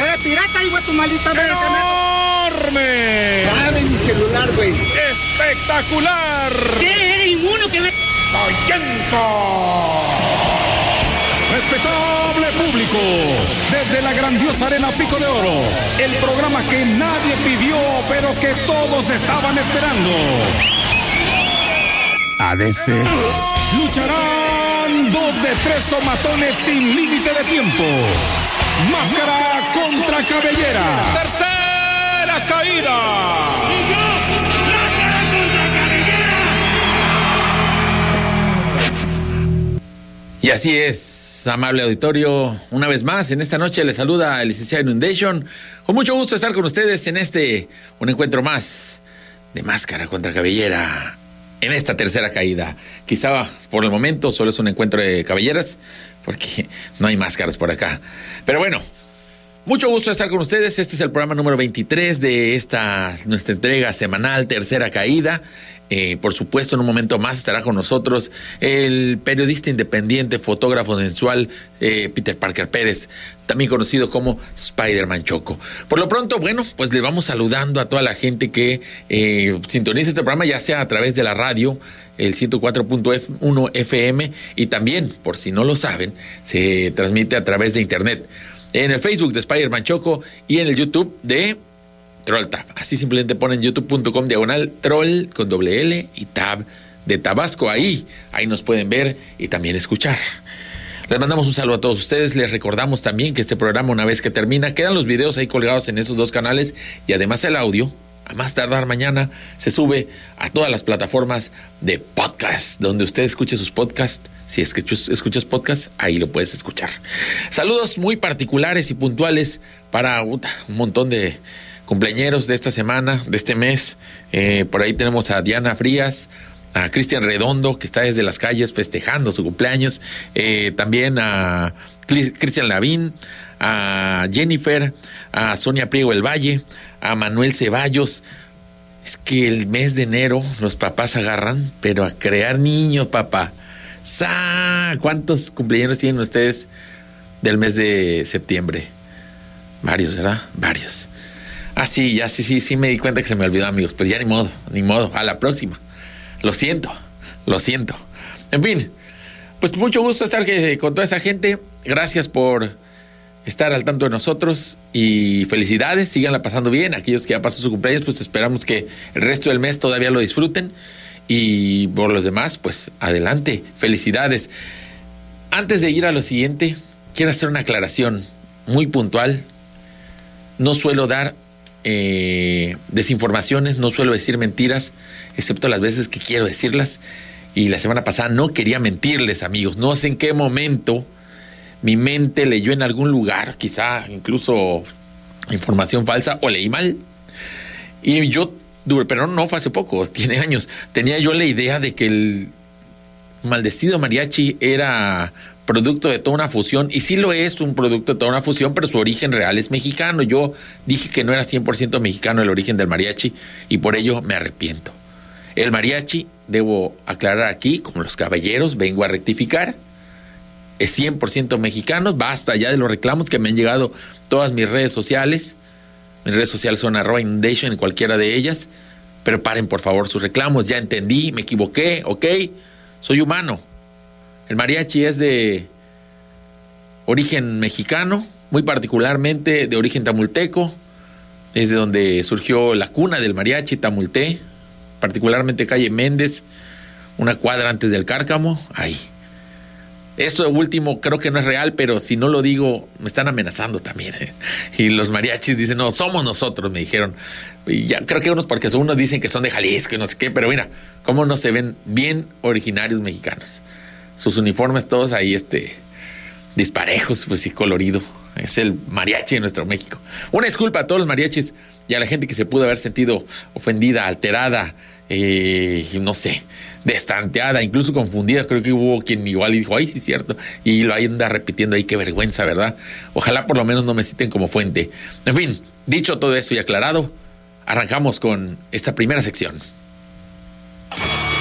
¡Eh, pirata, hijo de tu maldita madre! ¡Enorme! Dame mi celular, güey. ¡Espectacular! ¿Qué? ¿Eres inmuno que me...? ¡Soyento! Respetable público, desde la grandiosa arena Pico de Oro, el programa que nadie pidió, pero que todos estaban esperando. ADC. Lucharán dos de tres somatones sin límite de tiempo. Máscara contra cabellera. Tercera caída. Y así es, amable auditorio. Una vez más, en esta noche les saluda el licenciado Inundation. Con mucho gusto estar con ustedes en este, un encuentro más de máscara contra cabellera. En esta tercera caída. Quizá por el momento solo es un encuentro de cabelleras, porque no hay máscaras por acá. Pero bueno, mucho gusto estar con ustedes. Este es el programa número 23 de esta nuestra entrega semanal, tercera caída. Eh, por supuesto, en un momento más estará con nosotros el periodista independiente, fotógrafo mensual eh, Peter Parker Pérez, también conocido como Spider-Man Choco. Por lo pronto, bueno, pues le vamos saludando a toda la gente que eh, sintoniza este programa, ya sea a través de la radio, el 104.1 FM, y también, por si no lo saben, se transmite a través de internet. En el Facebook de Spider-Man Choco y en el YouTube de Troll Tab. Así simplemente ponen youtube.com diagonal troll con doble L y tab de Tabasco. Ahí, ahí nos pueden ver y también escuchar. Les mandamos un saludo a todos ustedes. Les recordamos también que este programa, una vez que termina, quedan los videos ahí colgados en esos dos canales y además el audio. A más tardar mañana se sube a todas las plataformas de podcast, donde usted escuche sus podcasts. Si es que escuchas podcast, ahí lo puedes escuchar. Saludos muy particulares y puntuales para un montón de, cumpleañeros de esta semana, de este mes. Eh, por ahí tenemos a Diana Frías, a Cristian Redondo, que está desde las calles festejando su cumpleaños. Eh, también a Cristian Lavín, a Jennifer, a Sonia Priego El Valle, a Manuel Ceballos. Es que el mes de enero los papás agarran, pero a crear niños, papá. ¡Sa! ¿Cuántos cumpleaños tienen ustedes del mes de septiembre? Varios, ¿verdad? Varios. Ah, sí, ya sí, sí, sí me di cuenta que se me olvidó, amigos. Pues ya ni modo, ni modo. A la próxima. Lo siento, lo siento. En fin, pues mucho gusto estar con toda esa gente. Gracias por estar al tanto de nosotros y felicidades, síganla pasando bien. Aquellos que ya pasó su cumpleaños, pues esperamos que el resto del mes todavía lo disfruten. Y por los demás, pues adelante, felicidades. Antes de ir a lo siguiente, quiero hacer una aclaración muy puntual. No suelo dar eh, desinformaciones, no suelo decir mentiras, excepto las veces que quiero decirlas. Y la semana pasada no quería mentirles, amigos. No sé en qué momento mi mente leyó en algún lugar, quizá incluso información falsa, o leí mal. Y yo, pero no fue hace poco, tiene años. Tenía yo la idea de que el maldecido mariachi era producto de toda una fusión, y sí lo es un producto de toda una fusión, pero su origen real es mexicano. Yo dije que no era 100% mexicano el origen del mariachi y por ello me arrepiento. El mariachi, debo aclarar aquí, como los caballeros, vengo a rectificar, 100% mexicano, basta ya de los reclamos que me han llegado todas mis redes sociales. Mis redes sociales son en cualquiera de ellas, pero paren por favor sus reclamos, ya entendí, me equivoqué, ok, soy humano, el mariachi es de origen mexicano, muy particularmente de origen tamulteco. Es de donde surgió la cuna del mariachi tamulté, particularmente calle Méndez, una cuadra antes del Cárcamo. Ahí. Esto último creo que no es real, pero si no lo digo, me están amenazando también. ¿eh? Y los mariachis dicen, no, somos nosotros, me dijeron. Y ya creo que unos, porque unos dicen que son de Jalisco y no sé qué, pero mira, cómo no se ven bien originarios mexicanos sus uniformes todos ahí, este, disparejos, pues sí, colorido. Es el mariachi de nuestro México. Una disculpa a todos los mariachis y a la gente que se pudo haber sentido ofendida, alterada, eh, no sé, destanteada, incluso confundida. Creo que hubo quien igual dijo, ay, sí, cierto. Y lo anda repitiendo ahí, qué vergüenza, ¿verdad? Ojalá por lo menos no me citen como fuente. En fin, dicho todo eso y aclarado, arrancamos con esta primera sección.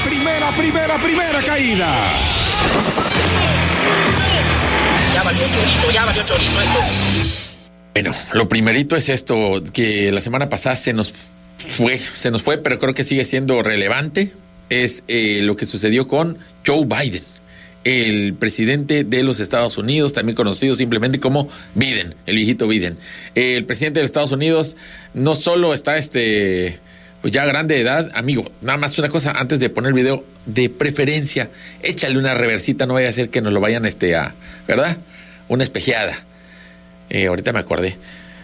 Primera, primera, primera caída. Ya valió chorito, ya valió chorito esto. Bueno, lo primerito es esto, que la semana pasada se nos fue, se nos fue, pero creo que sigue siendo relevante, es eh, lo que sucedió con Joe Biden, el presidente de los Estados Unidos, también conocido simplemente como Biden, el viejito Biden. el presidente de los Estados Unidos no solo está este, pues ya grande de edad, amigo, nada más una cosa, antes de poner el video, de preferencia, échale una reversita, no vaya a ser que nos lo vayan este, a, ¿verdad? Una espejeada. Eh, ahorita me acordé.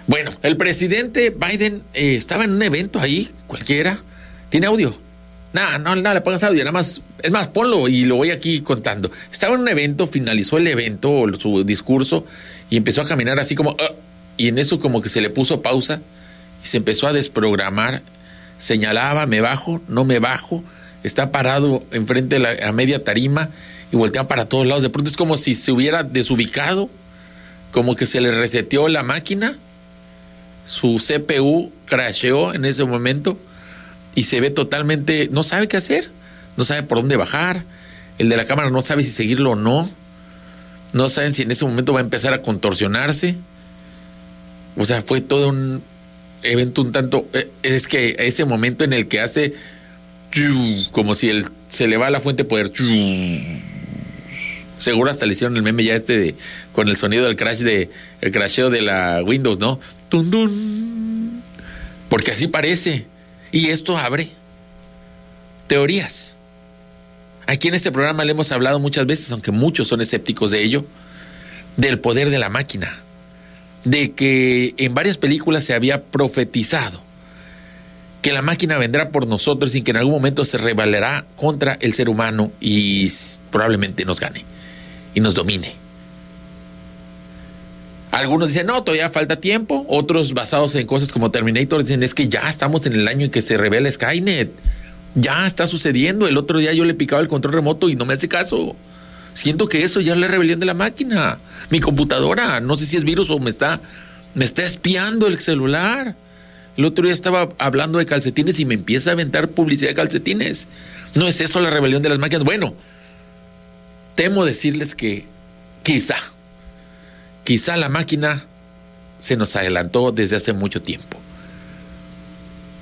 Bueno, el presidente Biden eh, estaba en un evento ahí, cualquiera. ¿Tiene audio? Nada, no, nada, le pongas audio, nada más. Es más, ponlo y lo voy aquí contando. Estaba en un evento, finalizó el evento, su discurso, y empezó a caminar así como. Ah", y en eso, como que se le puso pausa y se empezó a desprogramar. Señalaba, me bajo, no me bajo. Está parado enfrente de la a media tarima y voltea para todos lados. De pronto es como si se hubiera desubicado, como que se le reseteó la máquina su CPU crasheó en ese momento y se ve totalmente, no sabe qué hacer, no sabe por dónde bajar, el de la cámara no sabe si seguirlo o no, no saben si en ese momento va a empezar a contorsionarse. O sea, fue todo un evento un tanto, eh, es que ese momento en el que hace como si el, se le va a la fuente de poder. Seguro hasta le hicieron el meme ya este de, con el sonido del crash de el crasheo de la Windows, ¿no? Porque así parece. Y esto abre teorías. Aquí en este programa le hemos hablado muchas veces, aunque muchos son escépticos de ello, del poder de la máquina. De que en varias películas se había profetizado que la máquina vendrá por nosotros y que en algún momento se rebelará contra el ser humano y probablemente nos gane y nos domine. Algunos dicen, no, todavía falta tiempo. Otros, basados en cosas como Terminator, dicen, es que ya estamos en el año en que se revela Skynet. Ya está sucediendo. El otro día yo le picaba el control remoto y no me hace caso. Siento que eso ya es la rebelión de la máquina. Mi computadora, no sé si es virus o me está, me está espiando el celular. El otro día estaba hablando de calcetines y me empieza a aventar publicidad de calcetines. ¿No es eso la rebelión de las máquinas? Bueno, temo decirles que quizá Quizá la máquina se nos adelantó desde hace mucho tiempo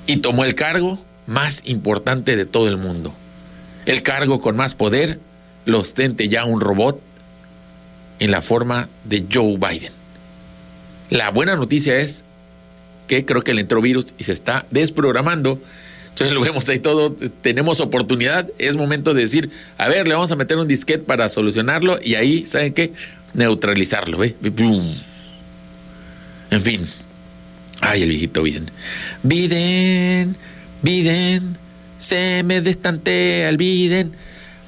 y tomó el cargo más importante de todo el mundo. El cargo con más poder lo ostente ya un robot en la forma de Joe Biden. La buena noticia es que creo que le entró virus y se está desprogramando. Entonces lo vemos ahí todo, tenemos oportunidad, es momento de decir, a ver, le vamos a meter un disquete para solucionarlo y ahí, ¿saben qué? Neutralizarlo, ¿ve? En fin. Ay, el viejito Biden. Biden, Biden, se me destantea el Biden.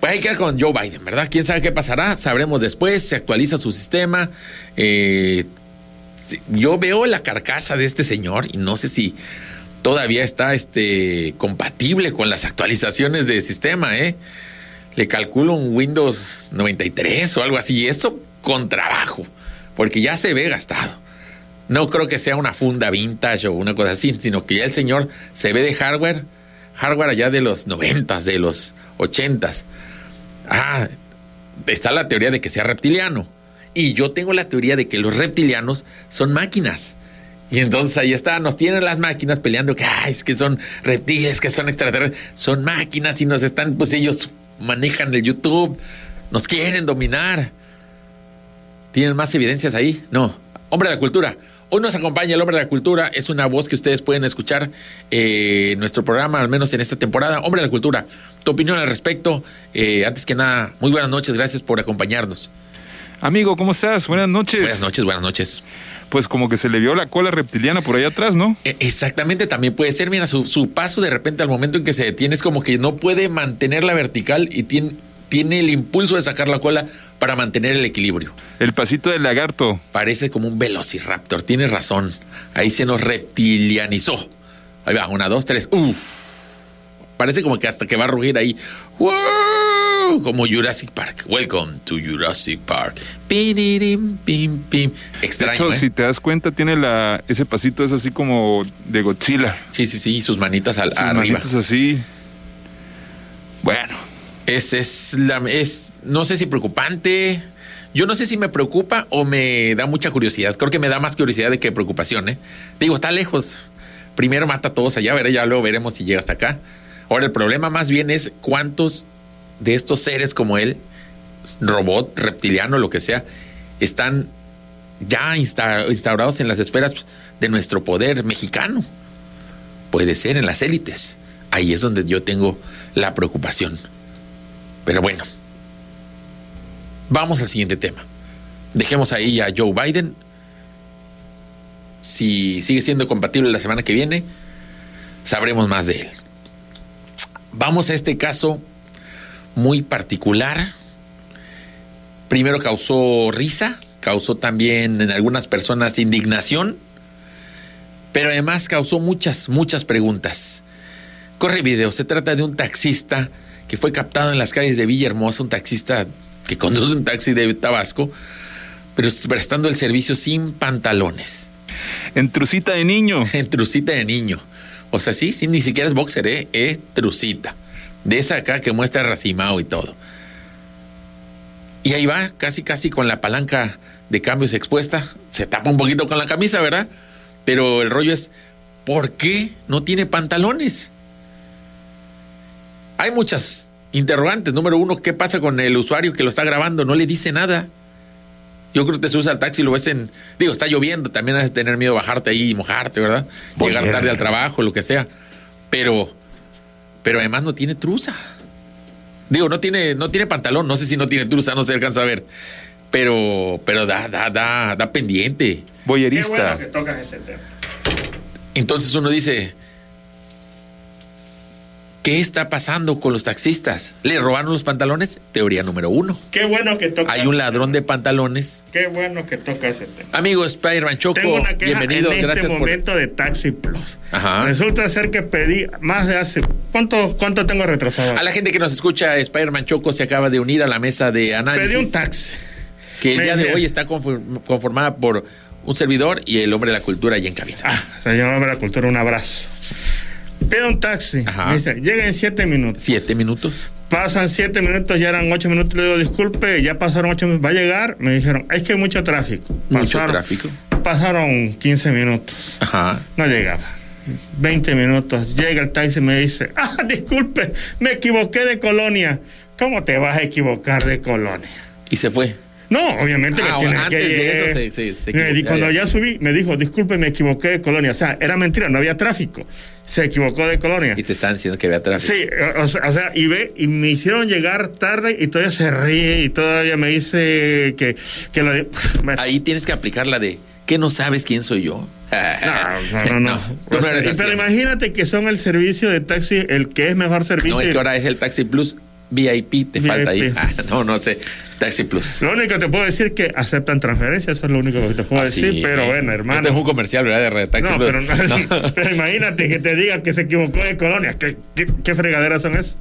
Pues hay que ir con Joe Biden, ¿verdad? ¿Quién sabe qué pasará? Sabremos después, se actualiza su sistema. Eh, yo veo la carcasa de este señor y no sé si todavía está este, compatible con las actualizaciones de sistema, ¿eh? Le calculo un Windows 93 o algo así. Eso con trabajo, porque ya se ve gastado. No creo que sea una funda vintage o una cosa así, sino que ya el señor se ve de hardware, hardware allá de los noventas, de los ochentas. Ah, está la teoría de que sea reptiliano. Y yo tengo la teoría de que los reptilianos son máquinas. Y entonces ahí está, nos tienen las máquinas peleando que es que son reptiles, que son extraterrestres, son máquinas y nos están, pues ellos manejan el YouTube, nos quieren dominar. ¿Tienen más evidencias ahí? No. Hombre de la cultura. Hoy nos acompaña el hombre de la cultura. Es una voz que ustedes pueden escuchar eh, en nuestro programa, al menos en esta temporada. Hombre de la cultura, tu opinión al respecto. Eh, antes que nada, muy buenas noches. Gracias por acompañarnos. Amigo, ¿cómo estás? Buenas noches. Buenas noches, buenas noches. Pues como que se le vio la cola reptiliana por ahí atrás, ¿no? E, exactamente, también puede ser. Mira, su, su paso de repente al momento en que se detiene es como que no puede mantener la vertical y tiene, tiene el impulso de sacar la cola para mantener el equilibrio. El pasito del lagarto. Parece como un velociraptor, tienes razón. Ahí se nos reptilianizó. Ahí va, una, dos, tres. Uf. Parece como que hasta que va a rugir ahí. ¡Wow! Como Jurassic Park. Welcome to Jurassic Park. Pim, pim, pim. Extraño. ¿eh? si te das cuenta, tiene la, ese pasito es así como de Godzilla. Sí, sí, sí. Sus manitas al, sus arriba. manitas así. Bueno. Es, es, la, es, no sé si preocupante, Yo no sé si me preocupa o me da mucha curiosidad. Creo que me da más curiosidad de que preocupación, ¿eh? Digo, está lejos. Primero mata a todos allá, veré, ya luego veremos si llega hasta acá. Ahora, el problema más bien es cuántos de estos seres como él, robot, reptiliano, lo que sea, están ya insta- instaurados en las esferas de nuestro poder mexicano. Puede ser en las élites. Ahí es donde yo tengo la preocupación. Pero bueno, vamos al siguiente tema. Dejemos ahí a Joe Biden. Si sigue siendo compatible la semana que viene, sabremos más de él. Vamos a este caso muy particular. Primero causó risa, causó también en algunas personas indignación, pero además causó muchas, muchas preguntas. Corre video, se trata de un taxista que fue captado en las calles de Villahermosa, un taxista que conduce un taxi de Tabasco, pero prestando el servicio sin pantalones, En trucita de niño. en trucita de niño. O sea, sí, sí, ni siquiera es boxer, ¿eh? es trucita. De esa acá que muestra racimado y todo. Y ahí va, casi, casi con la palanca de cambios expuesta. Se tapa un poquito con la camisa, ¿verdad? Pero el rollo es, ¿por qué no tiene pantalones? Hay muchas interrogantes. Número uno, ¿qué pasa con el usuario que lo está grabando? No le dice nada. Yo creo que te subes al taxi y lo ves en. Digo, está lloviendo, también has de tener miedo de bajarte ahí y mojarte, ¿verdad? Llegar tarde al trabajo, lo que sea. Pero. Pero además no tiene truza. Digo, no tiene, no tiene pantalón, no sé si no tiene truza, no se alcanza a ver. Pero, pero da, da, da, da pendiente. Qué Boyerista. bueno que tocas ese tema. Entonces uno dice, ¿qué está pasando con los taxistas? ¿Le robaron los pantalones? Teoría número uno. Qué bueno que tocas. Hay un ladrón de pantalones. Qué bueno que toca ese tema. Amigo Spider-Man Choco, Tengo una queja bienvenido, en este gracias por... momento de Taxi Plus. Ajá. Resulta ser que pedí más de hace. ¿Cuánto, cuánto tengo retrasado? A la gente que nos escucha, Spider-Man Choco se acaba de unir a la mesa de análisis. Pedí un taxi. que el Me día de hoy está conform- conformada por un servidor y el hombre de la cultura allá en cabina. Ah, señor de la cultura, un abrazo. Pido un taxi. Me dice, llega en siete minutos. Siete minutos. Pasan siete minutos, ya eran ocho minutos. Le digo, disculpe, ya pasaron ocho minutos. ¿Va a llegar? Me dijeron, es que hay mucho tráfico. Mucho Pasaron- tráfico. Pasaron 15 minutos. Ajá. No llegaba. 20 minutos. Llega el taxi y me dice, ah, disculpe, me equivoqué de colonia. ¿Cómo te vas a equivocar de colonia? Y se fue. No, obviamente Ah, me tienes antes que de eso se equivocó, di- ya, Cuando ya. ya subí, me dijo, disculpe, me equivoqué de colonia. O sea, era mentira, no había tráfico. Se equivocó de colonia. Y te están diciendo que había tráfico. Sí, o sea, o sea, y ve, y me hicieron llegar tarde y todavía se ríe y todavía me dice que, que lo de- bueno, Ahí tienes que aplicar la de ¿qué no sabes quién soy yo? no, no, no. O no sea, pero imagínate que son el servicio de taxi, el que es mejor servicio. No, es que ahora es el Taxi Plus VIP, te VIP. falta ahí. Ah, no, no sé. Taxi Plus. Lo único que te puedo decir es que aceptan transferencias, eso es lo único que te puedo Ah, decir, sí. pero bueno, hermano. Este es un comercial, ¿verdad? De Red Taxi No, Plus. pero, no, No. pero imagínate que te digan que se equivocó de colonia. ¿Qué, qué, qué fregaderas son esas?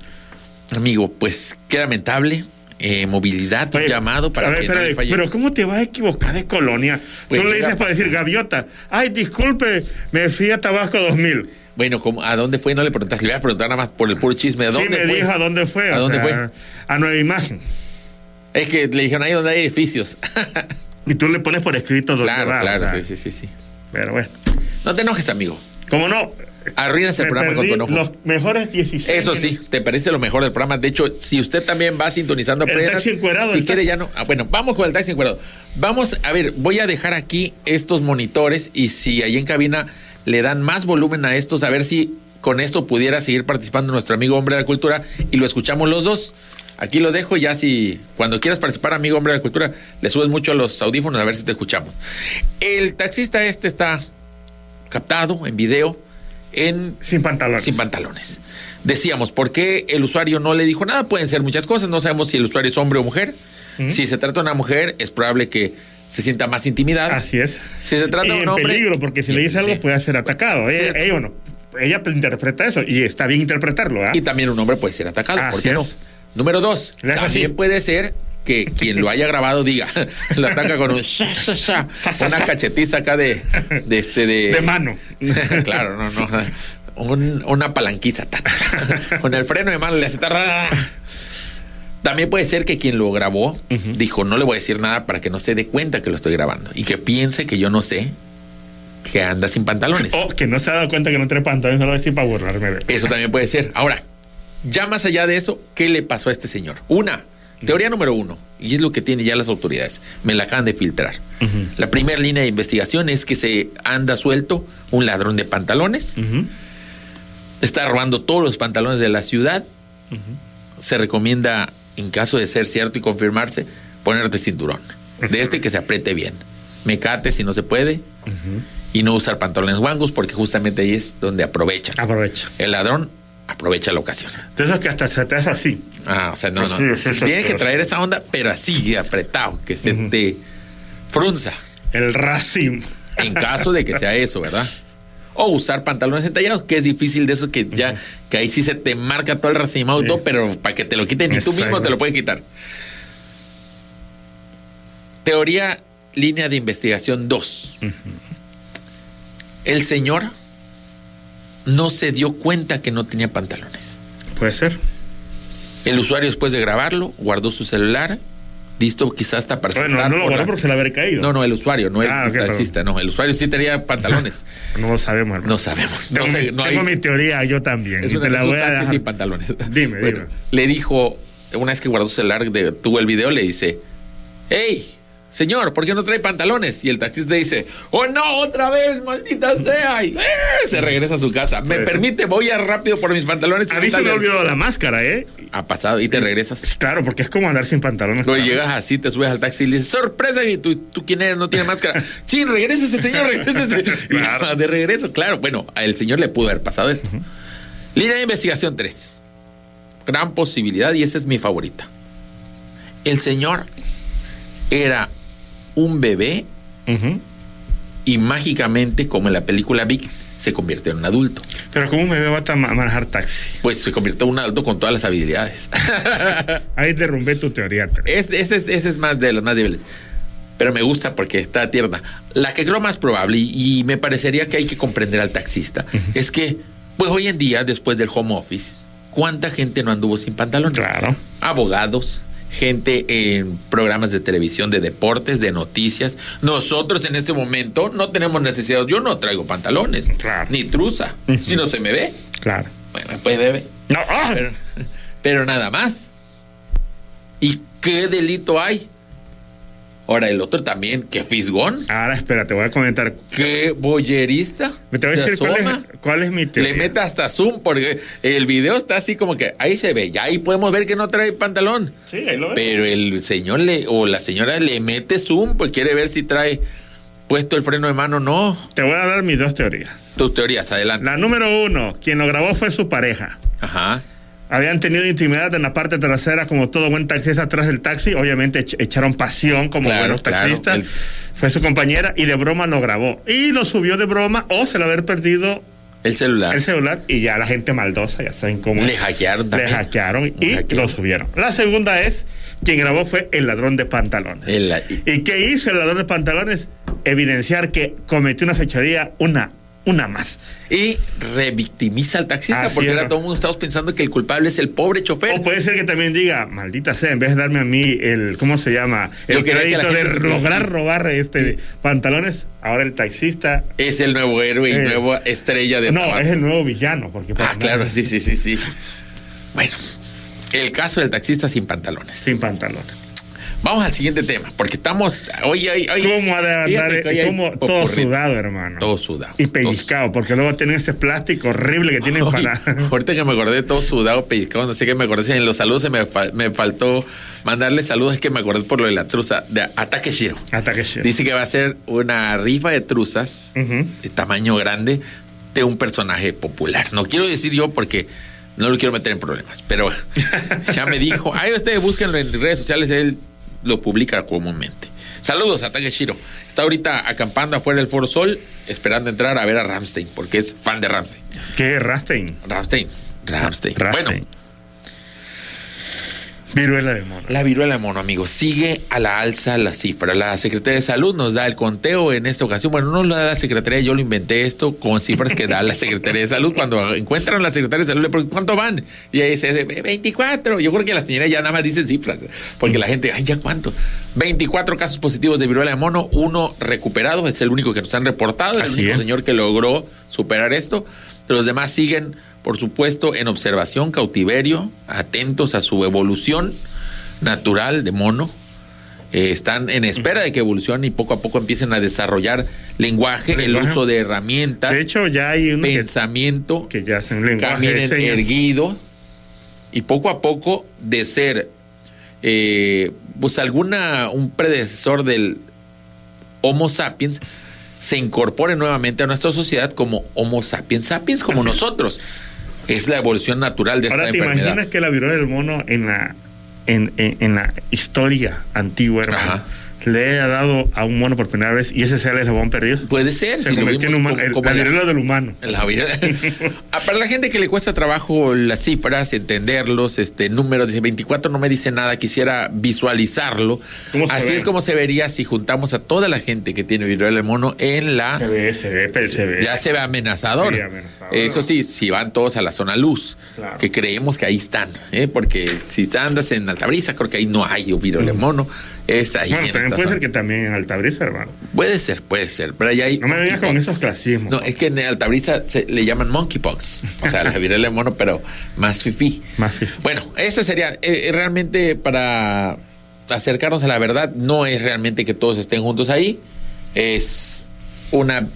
Amigo, pues qué lamentable. Eh, movilidad, Oye, llamado para ver, que espérate, falle. Pero ¿cómo te vas a equivocar de colonia? Pues Tú le dices para decir gaviota. Ay, disculpe, me fui a Tabasco 2000. Bueno, ¿cómo- ¿a dónde fue? No le preguntaste. Le voy a preguntar nada más por el puro chisme. ¿A Sí, dónde me fue? dijo a dónde fue. ¿A dónde sea, A Nueva Imagen. Es que le dijeron ahí donde hay edificios. Y tú le pones por escrito dónde claro, va, o claro. sea, sí, sí, sí. Pero bueno. No te enojes, amigo. Como no, Arruinas el me programa con tu enojo. los mejores 16 Eso sí, te parece lo mejor del programa. De hecho, si usted también va sintonizando El taxi encuerado, si quiere taxi. ya no. Ah, bueno, vamos con el taxi encuerado. Vamos, a ver, voy a dejar aquí estos monitores y si ahí en cabina le dan más volumen a estos, a ver si con esto pudiera seguir participando nuestro amigo hombre de la cultura y lo escuchamos los dos. Aquí lo dejo ya si cuando quieras participar, amigo hombre de la cultura, le subes mucho a los audífonos a ver si te escuchamos. El taxista este está captado en video en Sin pantalones. sin pantalones. Decíamos, ¿por qué el usuario no le dijo nada? Pueden ser muchas cosas, no sabemos si el usuario es hombre o mujer. Si se trata de una mujer, es probable que se sienta más intimidada. Así es. Si se trata y de un en hombre. peligro, porque si le dice algo puede ser atacado. Ella, Sí. ella, bueno, ella interpreta eso y está bien interpretarlo. ¿ah? Y también un hombre puede ser atacado, ¿por qué no? Número dos, también así. puede ser que quien lo haya grabado diga, lo ataca con un una cachetiza acá de, de este de. De mano. claro, no, no. Un- una palanquiza. ta, ta, ta. con el freno de mano le hace. También puede ser que quien lo grabó dijo, no le voy a decir nada para que no se dé cuenta que lo estoy grabando y que piense que yo no sé que anda sin pantalones. O que no se ha dado cuenta que no trae pantalones, no lo voy a decir para burlarme de. Eso también puede ser. Ahora, ya más allá de eso, ¿qué le pasó a este señor? Una, teoría número uno, y es lo que tienen ya las autoridades, me la acaban de filtrar. La primera línea de investigación es que se anda suelto un ladrón de pantalones, está robando todos los pantalones de la ciudad. Se recomienda, en caso de ser cierto y confirmarse, ponerte cinturón. De este que se apriete bien. Mecate si no se puede. Y no usar pantalones guangos porque justamente ahí es donde aprovechan. Aprovecha. El ladrón aprovecha la ocasión. Esos que hasta se te hace así. Ah, o sea, no, no. Sí, Tiene que traer esa onda, pero así, apretado, que se te frunza. El racim. En caso de que sea eso, ¿verdad? O usar pantalones entallados, que es difícil de eso que ya, que ahí sí se te marca todo el racimado y Sí. todo, pero para que te lo quiten ni tú mismo te lo puedes quitar. Teoría, línea de investigación 2. El señor no se dio cuenta que no tenía pantalones. Puede ser. El usuario, después de grabarlo, guardó su celular, listo, quizás hasta para Bueno, no lo guardó porque se le haber caído. No, no, el usuario, no el Ah, ok, taxista, no. El usuario sí tenía pantalones. No lo sabemos, hermano. No sabemos. No Tengo, sé, mi, no tengo hay- mi teoría, yo también. es y una te la voy a dejar. sin pantalones. Dime, Bueno, dime. Le dijo, una vez que guardó su celular, de- tuvo el video, le dice, hey, señor, ¿por qué no trae pantalones? Y el taxista dice, oh no, otra vez, maldita sea. Y ¡eh! se regresa a su casa. ¿Me Sí. permite? Voy a rápido por mis pantalones. A mí se me olvidó la máscara, ¿eh? Ha pasado y te regresas. Claro, porque es como andar sin pantalones. Luego llegas así, te subes al taxi y le dices, sorpresa, y tú, tú quién eres, no tiene máscara. Chin, regrésese, señor, regrésese. Claro. de regreso, claro. Bueno, al señor le pudo haber pasado esto. Línea de investigación 3. Gran posibilidad, y esa es mi favorita. El señor era un bebé y mágicamente, como en la película Big, se convirtió en un adulto. Pero ¿cómo me va a ma- manejar taxi? Pues se convirtió en un adulto con todas las habilidades. Ahí derrumbé tu teoría. Es- ese, es, ese es más de los más débiles. Pero me gusta porque está tierna. La que creo más probable, y, y me parecería que hay que comprender al taxista, es que, pues hoy en día, después del home office, ¿cuánta gente no anduvo sin pantalón? Claro. Abogados, gente en programas de televisión, de deportes, de noticias. Nosotros en este momento no tenemos necesidad. Yo no traigo pantalones, Claro. ni truza. Si no se me ve, Claro. bueno, puede ver. No, ¡ah! Pero, pero nada más. ¿Y qué delito hay? Ahora, el otro también, qué fisgón, Ahora espera, te voy a comentar. qué boyerista. Te voy a decir cuál es, asoma, cuál es mi teoría. Le mete hasta zoom porque el video está así como que ahí se ve, ya ahí podemos ver que no trae pantalón. Sí, ahí lo ves. Pero el señor le o la señora le mete zoom porque quiere ver si trae puesto el freno de mano o no. Te voy a dar mis dos teorías. Tus teorías, adelante. La número uno, quien lo grabó fue su pareja. Ajá. Habían tenido intimidad en la parte trasera, como todo buen taxista atrás del taxi. Obviamente ech- echaron pasión como Claro, buenos claro. taxistas. El- Fue su compañera y de broma lo grabó. Y lo subió de broma o se lo haber perdido El celular. el celular y ya la gente maldosa, ya saben cómo. Le hackearon Le hackearon y Le hackearon. lo subieron. La segunda es, quien grabó fue el ladrón de pantalones. El- ¿Y qué hizo el ladrón de pantalones? Evidenciar que cometió una fechoría, una, una más. y revictimiza al taxista Así porque es. ahora todo el mundo estamos pensando que el culpable es el pobre chofer. O puede ser que también diga, maldita sea, en vez de darme a mí el, ¿cómo se llama? El crédito de lograr robar este pantalones, ahora el taxista. Es el nuevo héroe y Eh. nueva estrella de No, es el nuevo villano, porque pues, Ah, claro, sí, sí, sí, sí. Bueno, el caso del taxista sin pantalones. sin pantalones. Vamos al siguiente tema, porque estamos. Hoy, hoy, hoy- ¿Cómo ha de andar? Hoy ¿Cómo? Todo popurrí. sudado, hermano. Todo sudado. Y pellizcado, porque luego tienen ese plástico horrible que tienen Oye, para. ahorita que me acordé de todo sudado, pellizcado, no sé qué me acordé. En los saludos se me, me faltó mandarle saludos, es que me acordé por lo de la truza de Ataque Shiro. Hasta que shit. Dice que va a ser una rifa de truzas de tamaño grande de un personaje popular. No quiero decir yo porque no lo quiero meter en problemas, pero ya me dijo. Ahí ustedes búsquenlo en redes sociales, él lo publica comúnmente. Saludos a Takeshiro. Está ahorita acampando afuera del Foro Sol, esperando entrar a ver a Ramstein, porque es fan de Ramstein. ¿Qué, Rastein? Ramstein. Ramstein. Rastein. Bueno, Viruela de mono. La viruela de mono, amigos, sigue a la alza la cifra. La Secretaría de Salud nos da el conteo en esta ocasión. Bueno, no lo da la Secretaría, yo lo inventé esto con cifras que da la Secretaría de Salud. Cuando encuentran a la Secretaría de Salud, le preguntan, ¿cuánto van? Y ahí dice, 24. Yo creo que la señora ya nada más dice cifras, porque la gente, ay, ¿ya cuánto? 24 casos positivos de viruela de mono, uno recuperado, es el único que nos han reportado, es el Así único es. señor que logró superar esto. Los demás siguen, por supuesto, en observación, cautiverio, atentos a su evolución natural de mono. Eh, están en espera de que evolucionen y poco a poco empiecen a desarrollar lenguaje, el uso de herramientas, De hecho, ya hay que, pensamiento, que ya hacen lenguaje caminen erguido y poco a poco de ser eh, pues alguna un predecesor del Homo sapiens se incorpore nuevamente a nuestra sociedad como Homo sapiens sapiens como Así nosotros. es la evolución natural de Ahora esta te enfermedad imaginas que la viruela del mono en la en, en- en la historia antigua, hermano, Ajá. Le ha dado a un mono por primera vez y ese sea el eslabón perdido. puede ser Se si lo convirtió en vimos humano, el- la viruela del humano. La. Ah, Para la gente que le cuesta trabajo las cifras, entenderlos, este número dice 24 no me dice nada, quisiera visualizarlo. ¿Cómo se Así ve? es como se vería si juntamos a toda la gente que tiene viruela del mono en la Se ve, se ve, se ve. ya se ve amenazador. Sí, amenazador. Eso sí, si van todos a la zona luz, Claro. que creemos que ahí están, ¿eh? porque si andas en Altabrisa, creo que ahí no hay viruela del mono, es ahí. Bueno, en también puede zona. ser que también en Altabrisa, hermano. Puede ser, puede ser, pero ahí hay. No me vengas con esos clasismos. No, es que en Altabrisa se le llaman monkeypox, o sea, la viruela de mono, pero más fifí. Más físico. Bueno, eso sería eh, eh, realmente para acercarnos a la verdad. No es realmente que todos estén juntos ahí. Es una,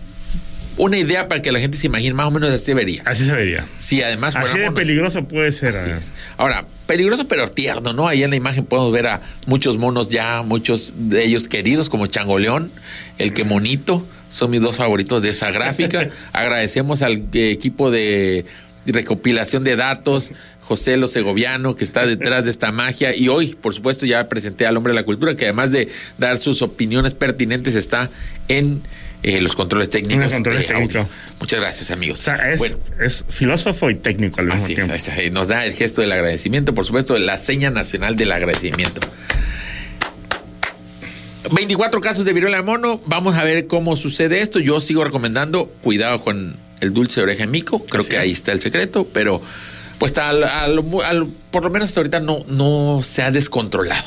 una idea para que la gente se imagine más o menos así vería. Así se vería. Si además Así de peligroso puede ser. Así es. Ahora, peligroso pero tierno, ¿no? Ahí en la imagen podemos ver a muchos monos ya, muchos de ellos queridos, como Changoleón, el que monito, son mis dos favoritos de esa gráfica. Agradecemos al equipo de recopilación de datos. José Lo Segoviano, que está detrás de esta magia. Y hoy, por supuesto, ya presenté al hombre de la cultura, que además de dar sus opiniones pertinentes, está en eh, los controles técnicos. los controles de audio. técnicos. Muchas gracias, amigos. O sea, es, Bueno. es filósofo y técnico al mismo Así tiempo. ahí nos da el gesto del agradecimiento, por supuesto, la seña nacional del agradecimiento. 24 casos de viruela de mono, vamos a ver cómo sucede esto. Yo sigo recomendando cuidado con el dulce de oreja de mico, creo que ahí está el secreto, pero pues al- al- al- por lo menos hasta ahorita no, no se ha descontrolado.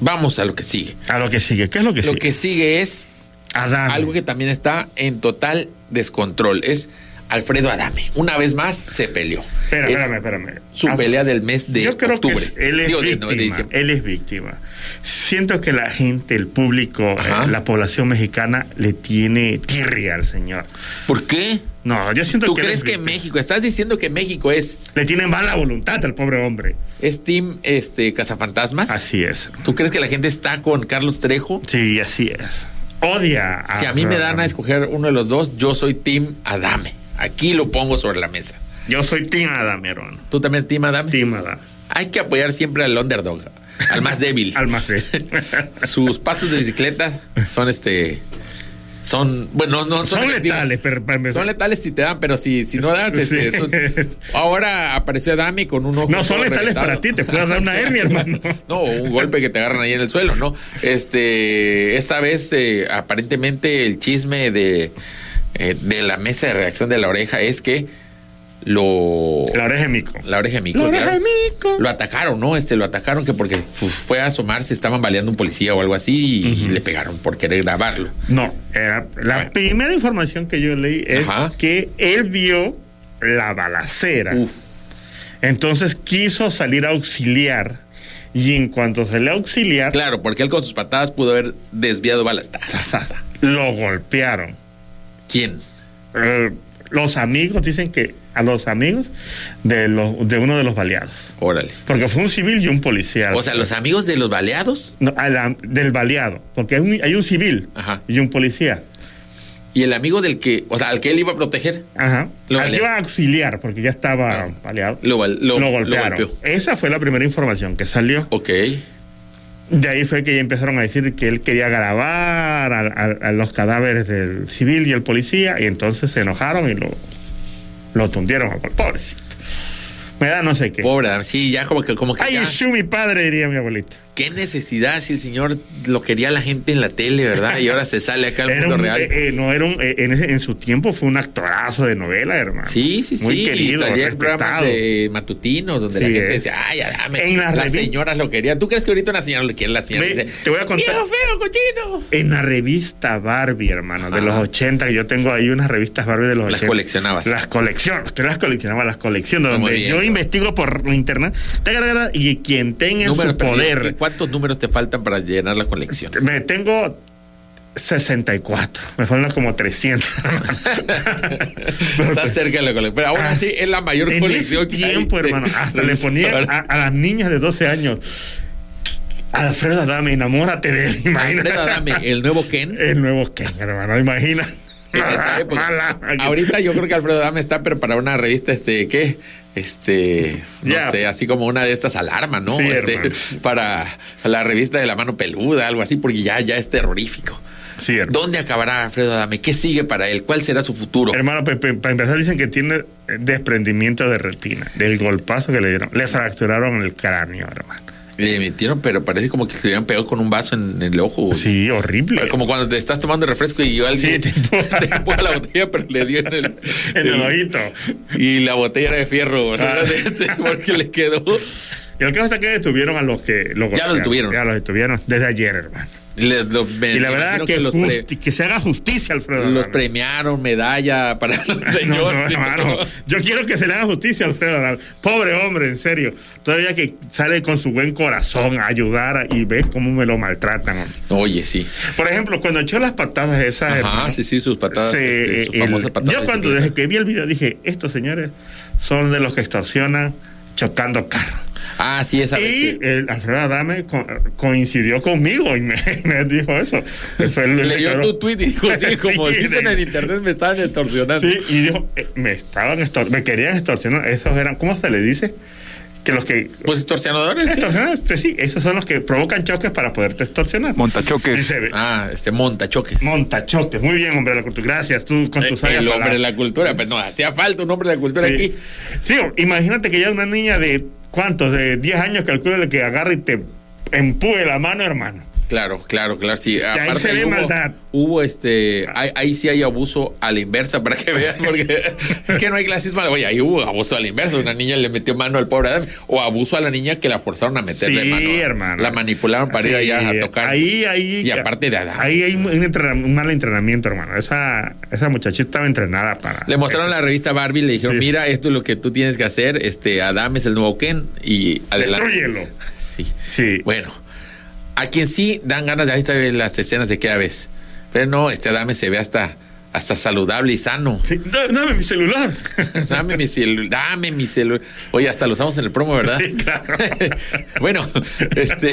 Vamos a lo que sigue. A lo que sigue. ¿Qué es lo que Lo sigue? que sigue es Adame. algo que también está en total descontrol. Es Alfredo Adame. Una vez más se peleó. Espera, Es espérame, espérame. Su pelea del mes de Yo creo octubre. que él es Digo, víctima. de él es víctima. Siento que la gente, el público, eh, la población mexicana le tiene tirria al señor. ¿Por qué? No, yo siento ¿Tú que él crees es que. México, estás diciendo que México es, le tiene mala voluntad al pobre hombre? es Team este, Cazafantasmas? Así es. ¿Tú crees que la gente está con Carlos Trejo? Sí, así es. Odia. Si a mí me dan a escoger uno de los dos, yo soy Team Adame. Aquí lo pongo sobre la mesa. Yo soy Tim Adame, hermano. ¿Tú también Team Adame? Tim Adame. Hay que apoyar siempre al underdog, al más débil. Al más fe. Sus pasos de bicicleta son este. Son. Bueno, no son, Son letales, pero. Son letales si te dan, pero si, si no dan, este, Sí. son- ahora apareció Adami con un ojo. No son letales reventado. para ti, te puedes dar una hernia, hermano. No, un golpe que te agarran ahí en el suelo, ¿no? Este, esta vez, eh, aparentemente, el chisme de, eh, de la mesa de reacción de la oreja es que lo. La oreja de mico. La oreja de mico. La oreja de mico. Lo atacaron, ¿no? Este, lo atacaron que porque fu- fue a asomarse, estaban baleando un policía o algo así y, le pegaron por querer grabarlo. No, era- la Bueno. primera información que yo leí es Ajá. que él vio la balacera. Uf. Entonces quiso salir a auxiliar. Y en cuanto se le auxiliar, Claro, porque él con sus patadas pudo haber desviado balas. Lo golpearon. ¿Quién? Eh, los amigos dicen que a los amigos de, los, de uno de los baleados. Órale. Porque fue un civil y un policía. O sea, los amigos de los baleados No, a la- del baleado. Porque hay un, hay un civil Ajá. y un policía. y el amigo del que, o sea, al que él iba a proteger, Ajá. Lo Al que iba a auxiliar porque ya estaba Ah. baleado. lo, val- lo, lo lo golpearon. golpeó. Esa fue la primera información que salió. Ok. De ahí fue que ya empezaron a decir que él quería grabar a, a- a los cadáveres del civil y el policía, y entonces se enojaron y lo, lo tundieron a pobrecito. Me da no sé qué. Pobre sí, ya como que, como que Ay, ya- mi padre, diría mi abuelita. Qué necesidad si el señor lo quería la gente en la tele, ¿verdad? Y ahora se sale acá al Era mundo un- real. eh, eh, no, era un, eh, en, su tiempo fue un actorazo de novela, hermano. Sí, sí, Muy sí. querido, y programas de matutinos donde la gente decía, ay, dame. En las las señoras lo querían. ¿Tú crees que ahorita una señora lo quiere? La señora dice, te voy a contar- "Viejo feo, cochino. En la revista Barbie, hermano, de los 80, que yo tengo ahí unas revistas Barbie de los Las 80. coleccionabas. Las colecciono, que las coleccionaba, las colecciono, Muy donde bien. yo investigo por internet, y quien tenga en su poder, ¿Cuántos números te faltan para llenar la colección? me tengo 64, me faltan como 300. Estás cerca de la colección. Pero aún así es la mayor en colección ese que hay tiempo, de- hermano, hasta de le ahora. a, a las niñas de 12 años, Alfredo Adame, enamórate de él. Alfredo Adame, el nuevo Ken. El nuevo Ken, hermano, imagina. en esa época. Mala. Ahorita yo creo que Alfredo Adame está pero para una revista, este, ¿qué? Este, no sé, así como una de estas alarmas, ¿no? Sí, Este, para la revista de la mano peluda, algo así, porque ya, ya es terrorífico. Sí. ¿Dónde acabará Alfredo Adame? ¿Qué sigue para él? ¿Cuál será su futuro? Hermano, para empezar dicen que tiene desprendimiento de retina, del golpazo que le dieron. Le fracturaron el cráneo, hermano. Le metieron, pero parece como que se habían pegado con un vaso en, el ojo. Sí, horrible. Como cuando te estás tomando refresco y alguien Sí, te empuja la botella, pero le dio en el, En el ojito. Y la botella era de fierro, o sea, Ah. porque le quedó. Y el caso está que detuvieron a los que lo Ya los detuvieron. Ya los detuvieron desde ayer, hermano. Les- lo- me Y la verdad que, los, pre- justi- que se haga justicia, Alfredo. los Adame. premiaron, medalla para los No, no, señores. Yo quiero que se le haga justicia a Alfredo Adame. Pobre hombre, en serio. Todavía que sale con su buen corazón a ayudar y ves cómo me lo maltratan. hombre. Oye, sí. Por ejemplo, cuando echó las patadas esas. Ajá, hermano, sí, sí, sus patadas, se- este, sus el- famosas patadas. Yo cuando desde que vi el video dije, estos señores son de los que extorsionan chocando carros. Ah, sí, esa vez Y el Alfredo Adame co- coincidió conmigo y me, me dijo eso. Fue el- el leyó tu tweet y dijo, sí, como Sí, dicen de- en internet, me estaban extorsionando. Sí, y dijo, eh, me estaban extor- me querían extorsionar. Esos eran, ¿cómo se le dice? Que los que Pues extorsionadores. sí. extorsionan, pues sí, esos son los que provocan choques para poderte extorsionar. Montachoques. Dice, Ah, este monta choques. montachoques. Muy bien, hombre de la cultura. Gracias, tú con tus sabias el hombre de la cultura. Pues no, hacía falta un hombre de la cultura Sí. aquí. Sí, imagínate que ya una niña de ¿cuántos? De 10 años, calcula que agarre y te empuje la mano, hermano. Claro, claro, claro, sí. ahí Aparte se ve hubo, maldad. Hubo este, ahí, ahí sí hay abuso a la inversa para que vean, porque es que no hay clasismo. Oye, ahí hubo abuso a la inversa. Una niña le metió mano al pobre Adam, o abuso a la niña que la forzaron a meterle Sí, mano. hermano. La manipularon para ir allá a tocar. Ahí, ahí. Y aparte de Adán. Ahí hay un, un mal entrenamiento, hermano. Esa, esa muchachita estaba entrenada para. Le mostraron la revista Barbie, le dijeron, Sí. mira, esto es lo que tú tienes que hacer. Este, Adam es el nuevo Ken y adelante. Destrúyelo. Sí. Sí. Bueno, a quien sí dan ganas de ahí está las escenas de cada vez. Pero no, este Adame se ve hasta, hasta saludable y sano. Sí, Dame mi celular. Dame mi celular, dame mi celular. Oye, hasta lo usamos en el promo, ¿verdad? Sí, claro. bueno, este.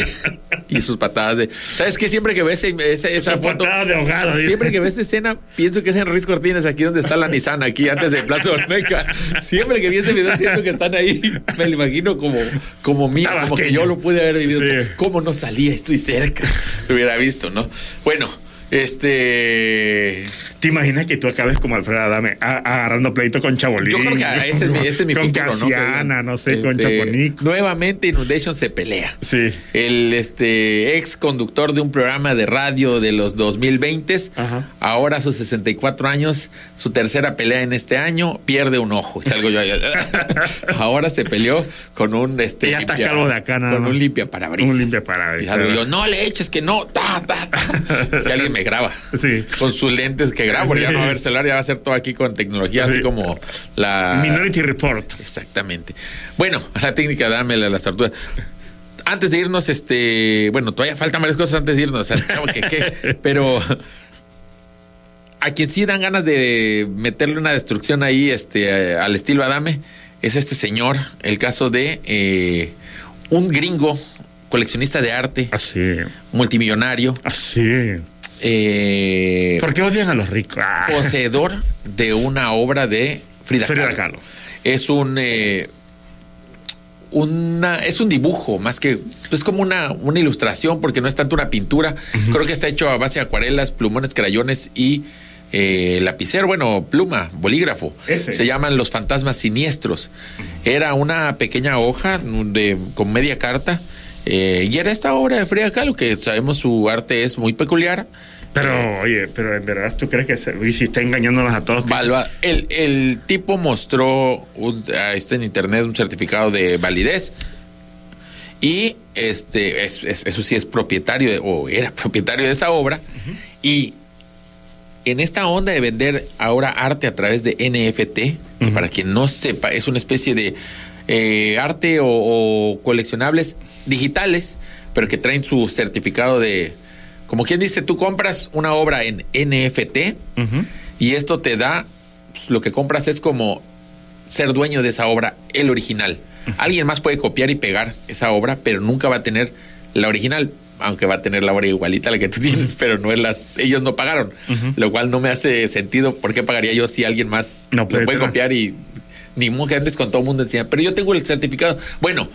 Y sus patadas de. ¿Sabes qué? Siempre que ves esa, foto. de ahogado. Siempre que ves esa escena, pienso que es en Ruiz Cortines, aquí donde está la Nissan, aquí antes de Plaza Olmeca. Siempre que vi ese video, siento que están ahí. Me lo imagino como, como mío, como que yo lo pude haber vivido. Sí. ¿Cómo no salía? Estoy cerca. Lo hubiera visto, ¿no? Bueno, este. ¿Te imaginas que tú acabes como Alfredo Adame a- agarrando pleito con Chabolín? Yo creo que ese es mi, ese es mi Con futuro, ¿no? Casiana, no sé, con Este, Chaponico. Nuevamente Inundation se pelea. Sí. El este ex conductor de un programa de radio de los 2020, Ajá. ahora a sus 64 años, su tercera pelea en este año, pierde un ojo. Y salgo yo ahí. ahora se peleó con un este Ya está calvo de acá, nada con un limpia parabrisas. Un limpiaparabrisas. Y salgo yo, no le eches que no, ta, ta, ta. Y alguien me graba. Sí. Con sus lentes que porque ya no va a haber celular, ya va a ser todo aquí con tecnología, así Sí. como la Minority Report. Exactamente. Bueno, la técnica dámela a las tortugas. Antes de irnos, este, bueno, todavía faltan varias cosas antes de irnos, o sea, como que- que- pero a quien sí dan ganas de meterle una destrucción ahí, este, al estilo Adame, es este señor, el caso de eh, un gringo coleccionista de arte, Así. multimillonario, Así. Eh, ¿Por qué odian a los ricos? Ah. poseedor de una obra de Frida, Frida Kahlo. Kahlo. Es un eh, una es un dibujo más que es como una, una ilustración porque no es tanto una pintura. Creo que está hecho a base de acuarelas, plumones, crayones y eh, lapicero, bueno, pluma, bolígrafo. Ese. Se llaman Los Fantasmas Siniestros. Era una pequeña hoja de, con media carta. eh, y era esta obra de Frida Kahlo, que sabemos su arte es muy peculiar. Pero, oye, pero en verdad, ¿tú crees que se, y si está engañándonos a todos? Valva- el, el tipo mostró un- ah, está en internet un certificado de validez y este es- es- eso sí es propietario de- o era propietario de esa obra y en esta onda de vender ahora arte a través de NFT que para quien no sepa es una especie de eh, arte o, o coleccionables digitales pero que traen su certificado de como quien dice tú compras una obra en NFT y esto te da, pues, lo que compras es como ser dueño de esa obra, el original. Alguien más puede copiar y pegar esa obra, pero nunca va a tener la original, aunque va a tener la obra igualita a la que tú tienes, pero no es las, ellos no pagaron, lo cual no me hace sentido. ¿Por qué pagaría yo si alguien más No lo puede puede tener. copiar y ni andes con todo el mundo encima? Pero yo tengo el certificado. Bueno,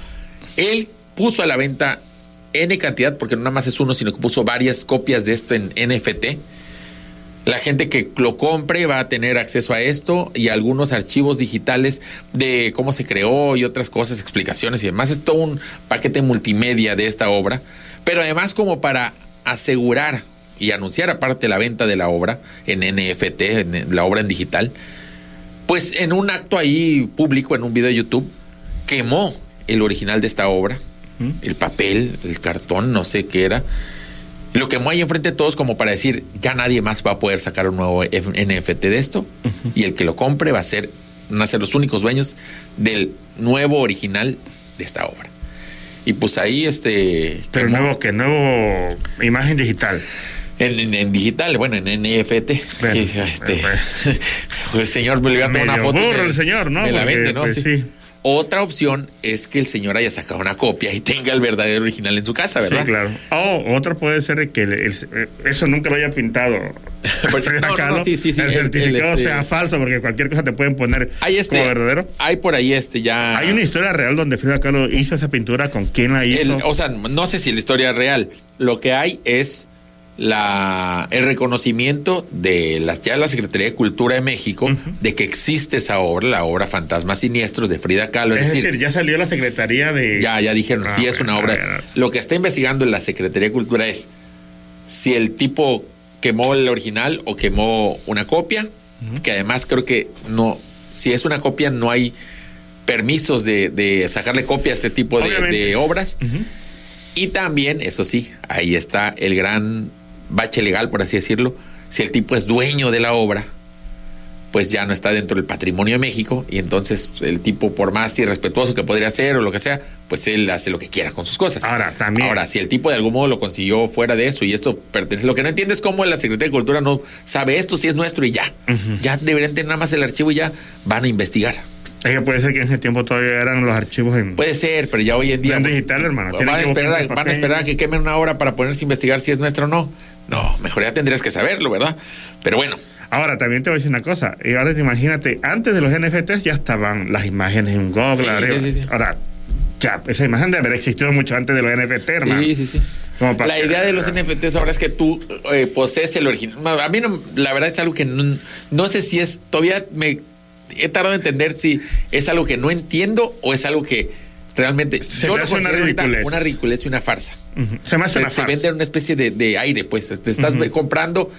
él puso a la venta N cantidad, porque no nada más es uno, sino que puso varias copias de esto en NFT. La gente que lo compre va a tener acceso a esto y a algunos archivos digitales de cómo se creó y otras cosas, explicaciones y demás. Es todo un paquete multimedia de esta obra. Pero además como para asegurar y anunciar aparte la venta de la obra en NFT, en la obra en digital, pues en un acto ahí público, en un video de YouTube, quemó el original de esta obra, el papel, el cartón, no sé qué era. Lo quemó ahí enfrente de todos como para decir, ya nadie más va a poder sacar un nuevo NFT de esto y el que lo compre va a ser, van a ser los únicos dueños del nuevo original de esta obra. Y pues ahí este... Pero quemó nuevo, que nuevo imagen digital. en, en- en digital, bueno, en NFT. Bueno, este, bueno, pues, señor, me le voy a tomar una foto. burro me- el señor, ¿no? Me la Porque, ¿no? pues, Sí. sí. Otra opción es que el señor haya sacado una copia y tenga el verdadero original en su casa, ¿verdad? Sí, claro. O otro puede ser que el- el- eso nunca lo haya pintado. Pues, no, no, no, sí, sí, sí, el el- certificado este- sea falso porque cualquier cosa te pueden poner Hay este, como verdadero. hay por ahí este ya. Hay una historia real donde Frida Kahlo hizo esa pintura, con quién la hizo. o sea, no sé si la historia es real. Lo que hay es la el reconocimiento de las ya la Secretaría de Cultura de México de que existe esa obra, la obra Fantasmas Siniestros de Frida Kahlo. es decir, ya salió la Secretaría de. Ya, ya dijeron, Ah, sí es bueno, una obra. Lo que está investigando en la Secretaría de Cultura es si el tipo quemó el original o quemó una copia, que además creo que no, si es una copia no hay permisos de, de sacarle copia a este tipo de, obras. Y también, eso sí, ahí está el gran bache legal, por así decirlo. Si el tipo es dueño de la obra, pues ya no está dentro del patrimonio de México y entonces el tipo, por más irrespetuoso que podría ser o lo que sea, pues él hace lo que quiera con sus cosas. Ahora, también. Ahora, si el tipo de algún modo lo consiguió fuera de eso y esto pertenece, lo que no entiende es cómo la Secretaría de Cultura no sabe esto, si es nuestro y ya. Ya deberían tener nada más el archivo y ya van a investigar. Es que puede ser que en ese tiempo todavía eran los archivos en. Puede ser, pero ya hoy en día. En pues, digital, hermano. Van a, esperar, van a esperar a que quemen una hora para ponerse a investigar si es nuestro o no. No, mejor ya tendrías que saberlo, ¿verdad? Pero bueno, Ahora, también te voy a decir una cosa. Y ahora te imagínate, antes de los NFTs ya estaban las imágenes en Google. Sí, sí, sí, sí. Ahora, ya, esa imagen debe haber existido mucho antes de los NFT, hermano. sí, sí, sí. La idea de los NFTs ahora es que tú eh, posees el original. A mí, no, la verdad, es algo que no, no sé si es. Todavía me he tardado en entender si es algo que no entiendo o es algo que realmente. Se yo te lo hace una ridiculez. una ridiculez y una farsa. Se me hace te, una te farsa. venden una especie de, de aire, pues. Te estás comprando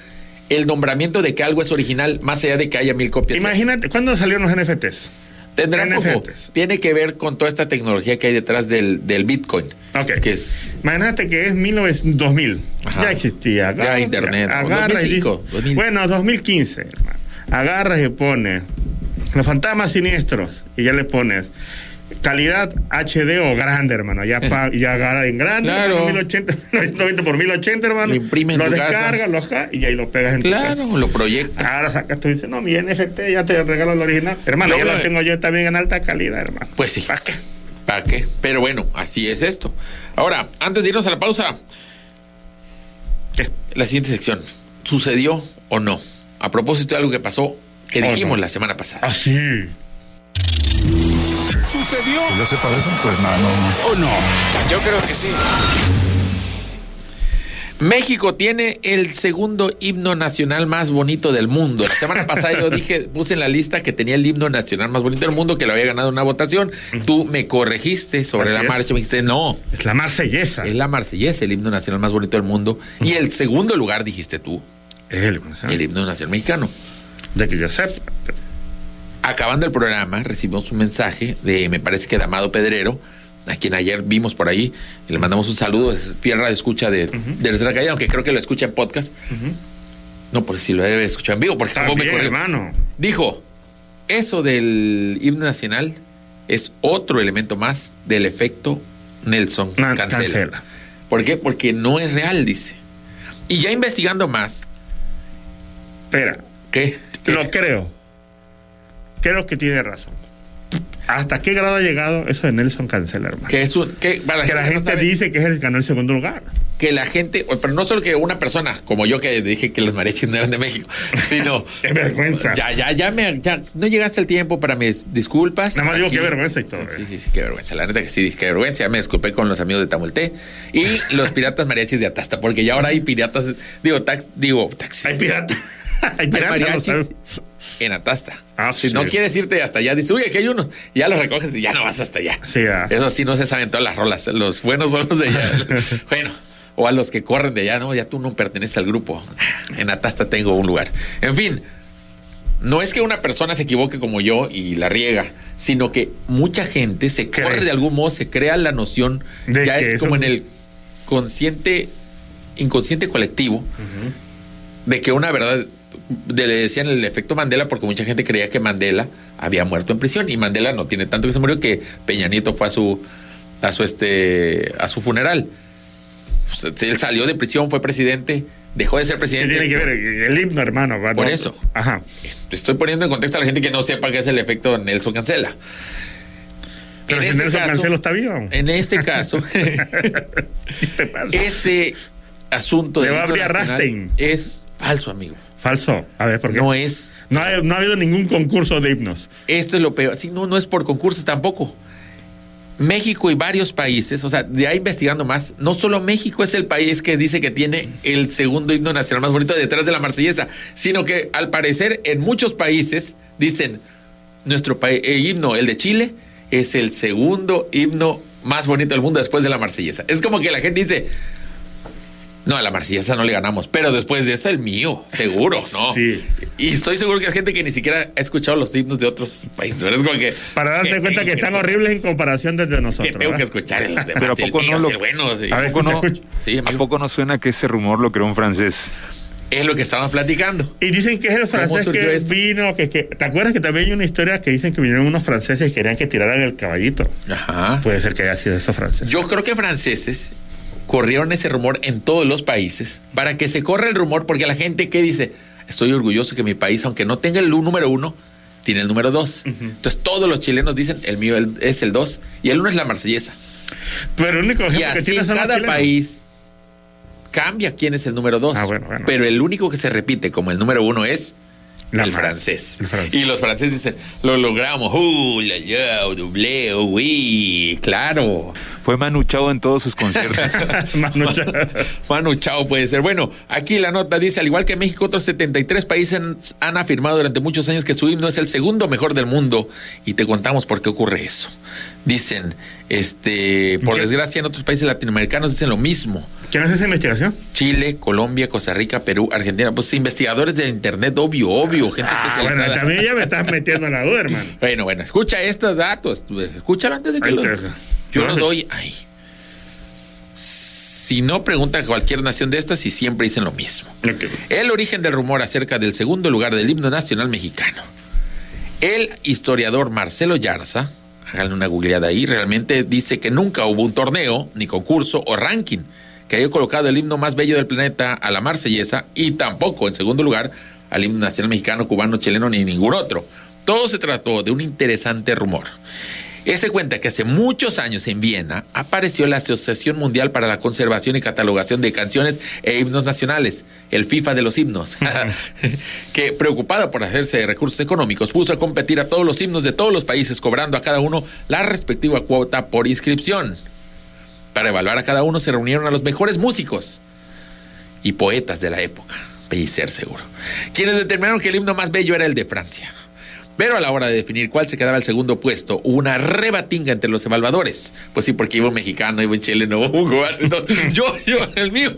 el nombramiento de que algo es original, más allá de que haya mil copias. Imagínate, ¿cuándo salieron los NFTs? Tendrán como-. Tiene que ver con toda esta tecnología que hay detrás del, del Bitcoin. Ok. Que es Imagínate que es 1900 2000. Ajá. Ya existía. Ya internet. Agarra y 2005, di- 2000. Bueno, 2015, hermano. Agarras y pones los fantasmas siniestros y ya le pones calidad HD o grande, hermano. Ya, pa- ya agarra en grande, Claro. hermano, 1080, 90 por 1080, hermano. Lo Lo descargas, lo ja- y ahí lo pegas en tu casa. Claro, lo proyectas. Ahora sacas tú y dices, no, mi NFT ya te regalo el original. Hermano, No, ya no, lo tengo yo también en alta calidad, hermano. Pues sí. ¿Para qué? ¿Para qué? Pero bueno, así es esto. Ahora, antes de irnos a la pausa, ¿Qué? la siguiente sección. ¿Sucedió o no? A propósito de algo que pasó, que ¿O dijimos no? la semana pasada. Ah, sí. ¿Sucedió Yo sepa de eso, pues no, no, no. o no? Yo creo que sí. México tiene el segundo himno nacional más bonito del mundo. La semana pasada yo dije, puse en la lista que tenía el himno nacional más bonito del mundo, que lo había ganado una votación. Tú me corregiste sobre Así la es. marcha, me dijiste, no, Es la marsellesa. es la marsellesa, el himno nacional más bonito del mundo. Y el segundo lugar, dijiste tú, Es el, el himno nacional mexicano. de que yo sepa. Acabando el programa, recibimos un mensaje de, me parece que de Amado Pedrero, a quien ayer vimos por ahí, y le mandamos un saludo, es fiel radio escucha de, de nuestra calle, aunque creo que lo escucha en podcast. No, porque si lo debe escuchar en vivo, porque tampoco me hermano. Dijo, eso del himno nacional es otro elemento más del efecto Nelson cancela. cancela. ¿Por qué? Porque no es real, dice. Y ya investigando más, Espera, ¿qué? ¿Qué? lo creo. Creo que tiene razón. ¿Hasta qué grado ha llegado eso de Nelson Cancela, hermano? Que es un, que, para que la gente dice que es el que ganó el segundo lugar. que la gente, pero no solo que una persona como yo que dije que los mariachis no eran de México, sino Qué vergüenza. ya, ya, ya me, ya no llegaste el tiempo para mis disculpas. Nada más digo qué vergüenza y todo, Sí, sí, sí, qué vergüenza. La neta que sí, qué vergüenza. Ya me disculpé con los amigos de Tamulté y los piratas mariachis de Atasta, porque ya ahora hay piratas, digo, tax, digo, taxis. Hay pirata. hay Hay piratas. ¿no mariachis? En Atasta. Ah, sí. no quieres irte hasta allá, dices, uy, aquí hay unos. Y ya los recoges y ya no vas hasta allá. Sí, ah. Eso sí, no se saben todas las rolas. Los buenos son los de allá. bueno, o a los que corren de allá, no, ya tú no perteneces al grupo. En Atasta tengo un lugar. En fin, no es que una persona se equivoque como yo y la riega, sino que mucha gente se Cree. corre de algún modo, se crea la noción, De ya es como en el consciente, inconsciente colectivo, de que una verdad, de- le decían el efecto Mandela, porque mucha gente creía que Mandela había muerto en prisión y Mandela no tiene tanto que se murió que Peña Nieto fue a su, a su, este, a su funeral. Pues, él salió de prisión, fue presidente, dejó de ser ¿Qué presidente. tiene que ver el himno, hermano? va, Por no- eso. Ajá. Estoy poniendo en contexto a la gente que no sepa qué es el efecto Nelson Cancela. Pero En si este Nelson caso- Cancelo está vivo. En este caso, ¿Qué te pasa? este asunto del va a abrir a es falso, amigo. Falso. A ver, ¿por qué? No es. No ha, no ha habido ningún concurso de himnos. Esto es lo peor. Sí, no, no es por concursos tampoco. México y varios países, o sea, ahí investigando más, no solo México es el país que dice que tiene el segundo himno nacional más bonito detrás de la marsellesa, sino que al parecer en muchos países dicen, nuestro pa- eh, himno, el de Chile, es el segundo himno más bonito del mundo después de la marsellesa. Es como que la gente dice, no, a la marsellesa no le ganamos, pero después de eso el mío, seguro, ¿no? Sí. Y estoy seguro que hay gente que ni siquiera ha escuchado los himnos de otros países. pero es como que, Para darse cuenta que están horribles en comparación desde que nosotros. tengo que escuchar en los demás. Pero ¿a el poco mío no lo- bueno, sí. A ver, ¿A poco escucha, no-. Sí, ¿A poco no suena que ese rumor lo creó un francés? Es lo que estábamos platicando. Y dicen que es el francés que esto? vino, que, que- ¿te acuerdas que también hay una historia que dicen que vinieron unos franceses y querían que tiraran el caballito? Ajá. Puede ser que haya sido esos franceses. Yo creo que franceses corrieron ese rumor en todos los países para que se corra el rumor, porque la gente que dice, estoy orgulloso que mi país, aunque no tenga el número uno, tiene el número dos. Entonces todos los chilenos dicen, el mío es el dos, y el uno es la marsellesa. Pero el único Y ejemplo que así tiene cada país cambia quién es el número dos. Ah, bueno, bueno. Pero el único que se repite como el número uno es La el francés. el francés. Y los franceses dicen, lo logramos. Uh, la, ya, doble, uy, claro. Fue Manu Chao en todos sus conciertos. Manu Chao. Manu Chao puede ser. Bueno, aquí la nota dice, al igual que México, otros 73 países han, afirmado durante muchos años que su himno es el segundo mejor del mundo. Y te contamos por qué ocurre eso. Dicen, este, por ¿Qué? desgracia, en otros países latinoamericanos dicen lo mismo. ¿Quién hace esa investigación? Chile, Colombia, Costa Rica, Perú, Argentina. Pues investigadores de internet, obvio, obvio, gente Ah, bueno, también ya me estás metiendo en la duda, hermano. Bueno, bueno, escucha estos datos. Escúchalo antes de que Ahí lo. Yo lo doy. Ay. Si no, pregunta a cualquier nación de estas y siempre dicen lo mismo. El origen del rumor acerca del segundo lugar del himno nacional mexicano. El historiador Marcelo Yarza, háganle una googleada ahí, realmente dice que nunca hubo un torneo, ni concurso o ranking que haya colocado el himno más bello del planeta a la marsellesa y tampoco, en segundo lugar, al himno nacional mexicano, cubano, chileno ni ningún otro. Todo se trató de un interesante rumor. Este cuenta que hace muchos años en Viena apareció la Asociación Mundial para la Conservación y Catalogación de Canciones e Himnos Nacionales, el FIFA de los himnos, que preocupada por hacerse de recursos económicos puso a competir a todos los himnos de todos los países, cobrando a cada uno la respectiva cuota por inscripción. Para evaluar a cada uno se reunieron a los mejores músicos. y poetas de la época, Pellicer seguro, quienes determinaron que el himno más bello era el de Francia. Pero a la hora de definir cuál se quedaba el segundo puesto, hubo una rebatinga entre los evaluadores. Pues sí, porque iba un mexicano, iba un chileno, un cubano. Entonces, yo, yo, el mío.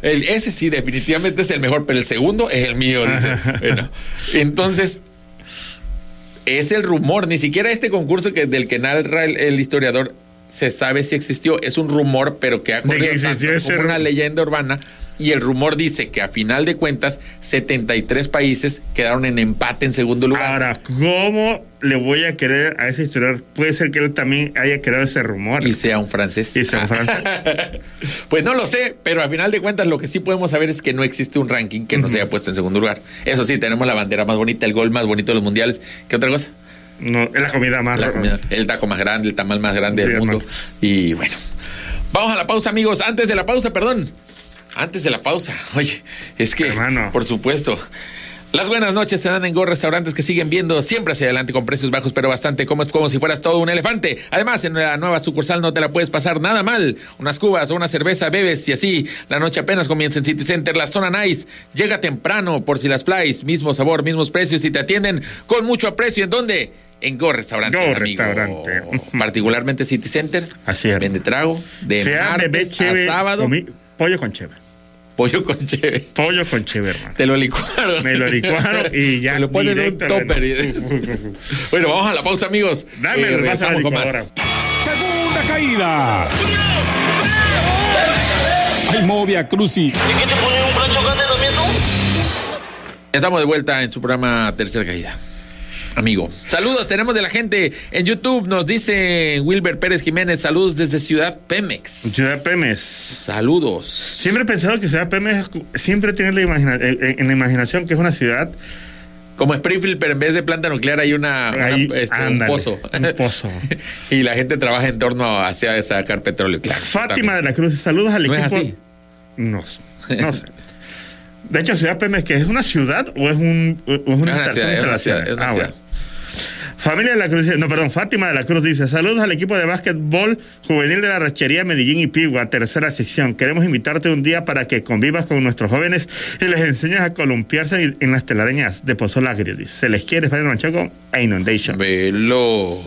El- ese sí, definitivamente es el mejor, pero el segundo es el mío. Dice. Bueno, entonces, es el rumor, ni siquiera este concurso que, del que narra el, el historiador se sabe si existió, es un rumor, pero que ha corrido tanto como una leyenda urbana. Y el rumor dice que a final de cuentas, 73 países quedaron en empate en segundo lugar. Ahora, ¿cómo le voy a creer a ese historiador? Puede ser que él también haya creado ese rumor. y sea un francés. Y sea un francés. pues no lo sé, pero a final de cuentas lo que sí podemos saber es que no existe un ranking que nos haya puesto en segundo lugar. Eso sí, tenemos la bandera más bonita, el gol más bonito de los mundiales. ¿Qué otra cosa? No, es la comida más. La comida, el taco más grande, el tamal más grande Sí, del mundo. hermano. Y bueno, vamos a la pausa, amigos. Antes de la pausa, perdón. Antes de la pausa. Oye, es que, Hermano. por supuesto. Las buenas noches se dan en Go Restaurantes que siguen viendo siempre hacia adelante con precios bajos, pero bastante como, como si fueras todo un elefante. Además, en la nueva sucursal no te la puedes pasar nada mal. Unas cubas o una cerveza bebes y así. La noche apenas comienza en City Center, la zona nice. Llega temprano por si las flies. Mismo sabor, mismos precios y te atienden con mucho aprecio. ¿En dónde? En Go Restaurantes, Go amigo. Restaurante. Particularmente City Center. Así es. Vende trago. De Sea bebé martes a chévere. sábado. pollo con cheve. Pollo con cheve. Pollo con cheve, hermano. Te lo licuaron. Me lo licuaron y ya Te lo ponen en un topper. bueno, vamos a la pausa, amigos. Dame Eh, regresamos con más. Segunda caída. Ay, Movia Cruci. Estamos de vuelta en su programa Tercera Caída. Amigo. Saludos, tenemos de la gente en YouTube. Nos dice Wilber Pérez Jiménez. Saludos desde Ciudad Pemex. Ciudad Pemes. Saludos. Siempre he pensado que Ciudad Pemes siempre tiene la imagina- en, la imaginación que es una ciudad. Como Springfield, pero en vez de planta nuclear hay una, este, un pozo. un pozo. y la gente trabaja en torno a hacia sacar petróleo. Claro, Fátima de la Cruz, saludos al ¿No es así? No, no sé. De hecho, Ciudad Pemes, ¿que es una ciudad o es, un, o es una Es una ciudad, es ciudad, Ah, ciudad. bueno. Familia de la Cruz, no, perdón, Fátima de la Cruz dice, saludos al equipo de básquetbol juvenil de la Rachería Medellín y Pigua, tercera sección. Queremos invitarte un día para que convivas con nuestros jóvenes y les enseñes a columpiarse en- las telarañas de Pozo Lagrio. Se les quiere Spider Manchaco e Inundation. Velo.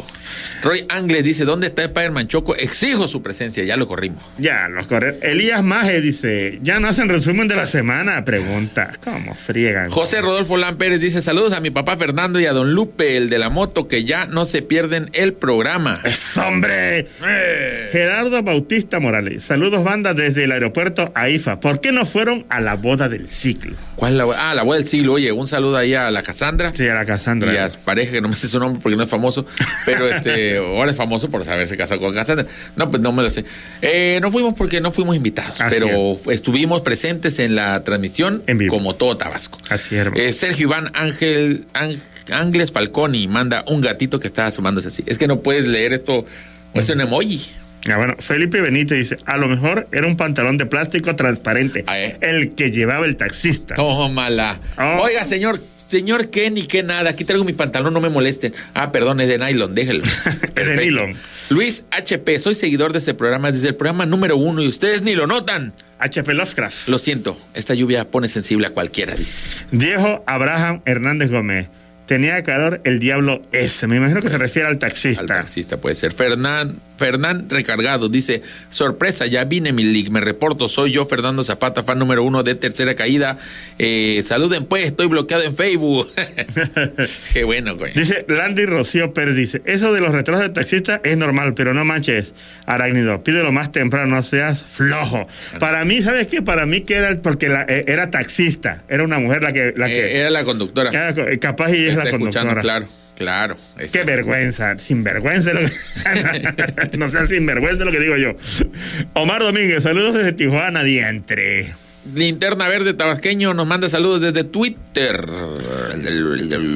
Roy Angles dice, ¿dónde está Spider-Man Choco? Exijo su presencia, ya lo corrimos. Ya, los correr. Elías Maje dice, ya no hacen resumen de la semana, pregunta. ¿Cómo friegan? José Rodolfo Lán Pérez dice, saludos a mi papá Fernando y a don Lupe, el de la moto, que ya no se pierden el programa. ¡Es hombre! Eh. Gerardo Bautista Morales. Saludos, banda, desde el aeropuerto a IFA. ¿Por qué no fueron a la boda del ciclo? ¿Cuál es la boda? Ah, la boda del siglo. Oye, un saludo ahí a la Casandra. Sí, a la Casandra. Y a su pareja, que no me sé su nombre porque no es famoso, pero este, ahora es famoso por saberse casado con Cassandra. No, pues no me lo sé. Eh, no fuimos porque no fuimos invitados, Así pero estuvimos presentes en la transmisión En vivo. como todo Tabasco. Así es. Eh, Sergio Iván Ángel Ángel- Ángeles Falconi manda un gatito que está asomándose así. Es que no puedes leer esto, o es un emoji. Ah, bueno, Felipe Benítez dice, a lo mejor era un pantalón de plástico transparente, Ah, ¿eh? el que llevaba el taxista. Tómala. Oh. Oiga, señor, señor, ¿qué ni qué nada? Aquí traigo mi pantalón, no me molesten. Ah, perdón, es de nylon, déjelo. Perfecto. nylon. Luis HP, soy seguidor de este programa desde el programa número uno y ustedes ni lo notan. HP Lovecraft. Lo siento, esta lluvia pone sensible a cualquiera, dice. Diego Abraham Hernández Gómez. Tenía calor el diablo ese. Me imagino que se refiere al taxista. Al taxista puede ser. Fernán, Fernán Recargado dice: Sorpresa, ya vine, mi league. Me reporto, soy yo, Fernando Zapata, fan número uno de Tercera Caída. Eh, saluden, pues, estoy bloqueado en Facebook. Qué bueno, güey. Dice Landy Rocío Pérez, dice, eso de los retrasos de taxista es normal, pero no manches, arácnido, pídelo más temprano, no seas flojo. Para mí, ¿sabes qué? Para mí que era, porque la- eh, era taxista, era una mujer la que... La Eh, era la conductora. era capaz y es la Está escuchando, conductora. claro, claro. Qué vergüenza, sinvergüenza. Lo que... no seas sinvergüenza lo que digo yo. Omar Domínguez, saludos desde Tijuana, diantre. Linterna Verde Tabasqueño nos manda saludos desde Twitter.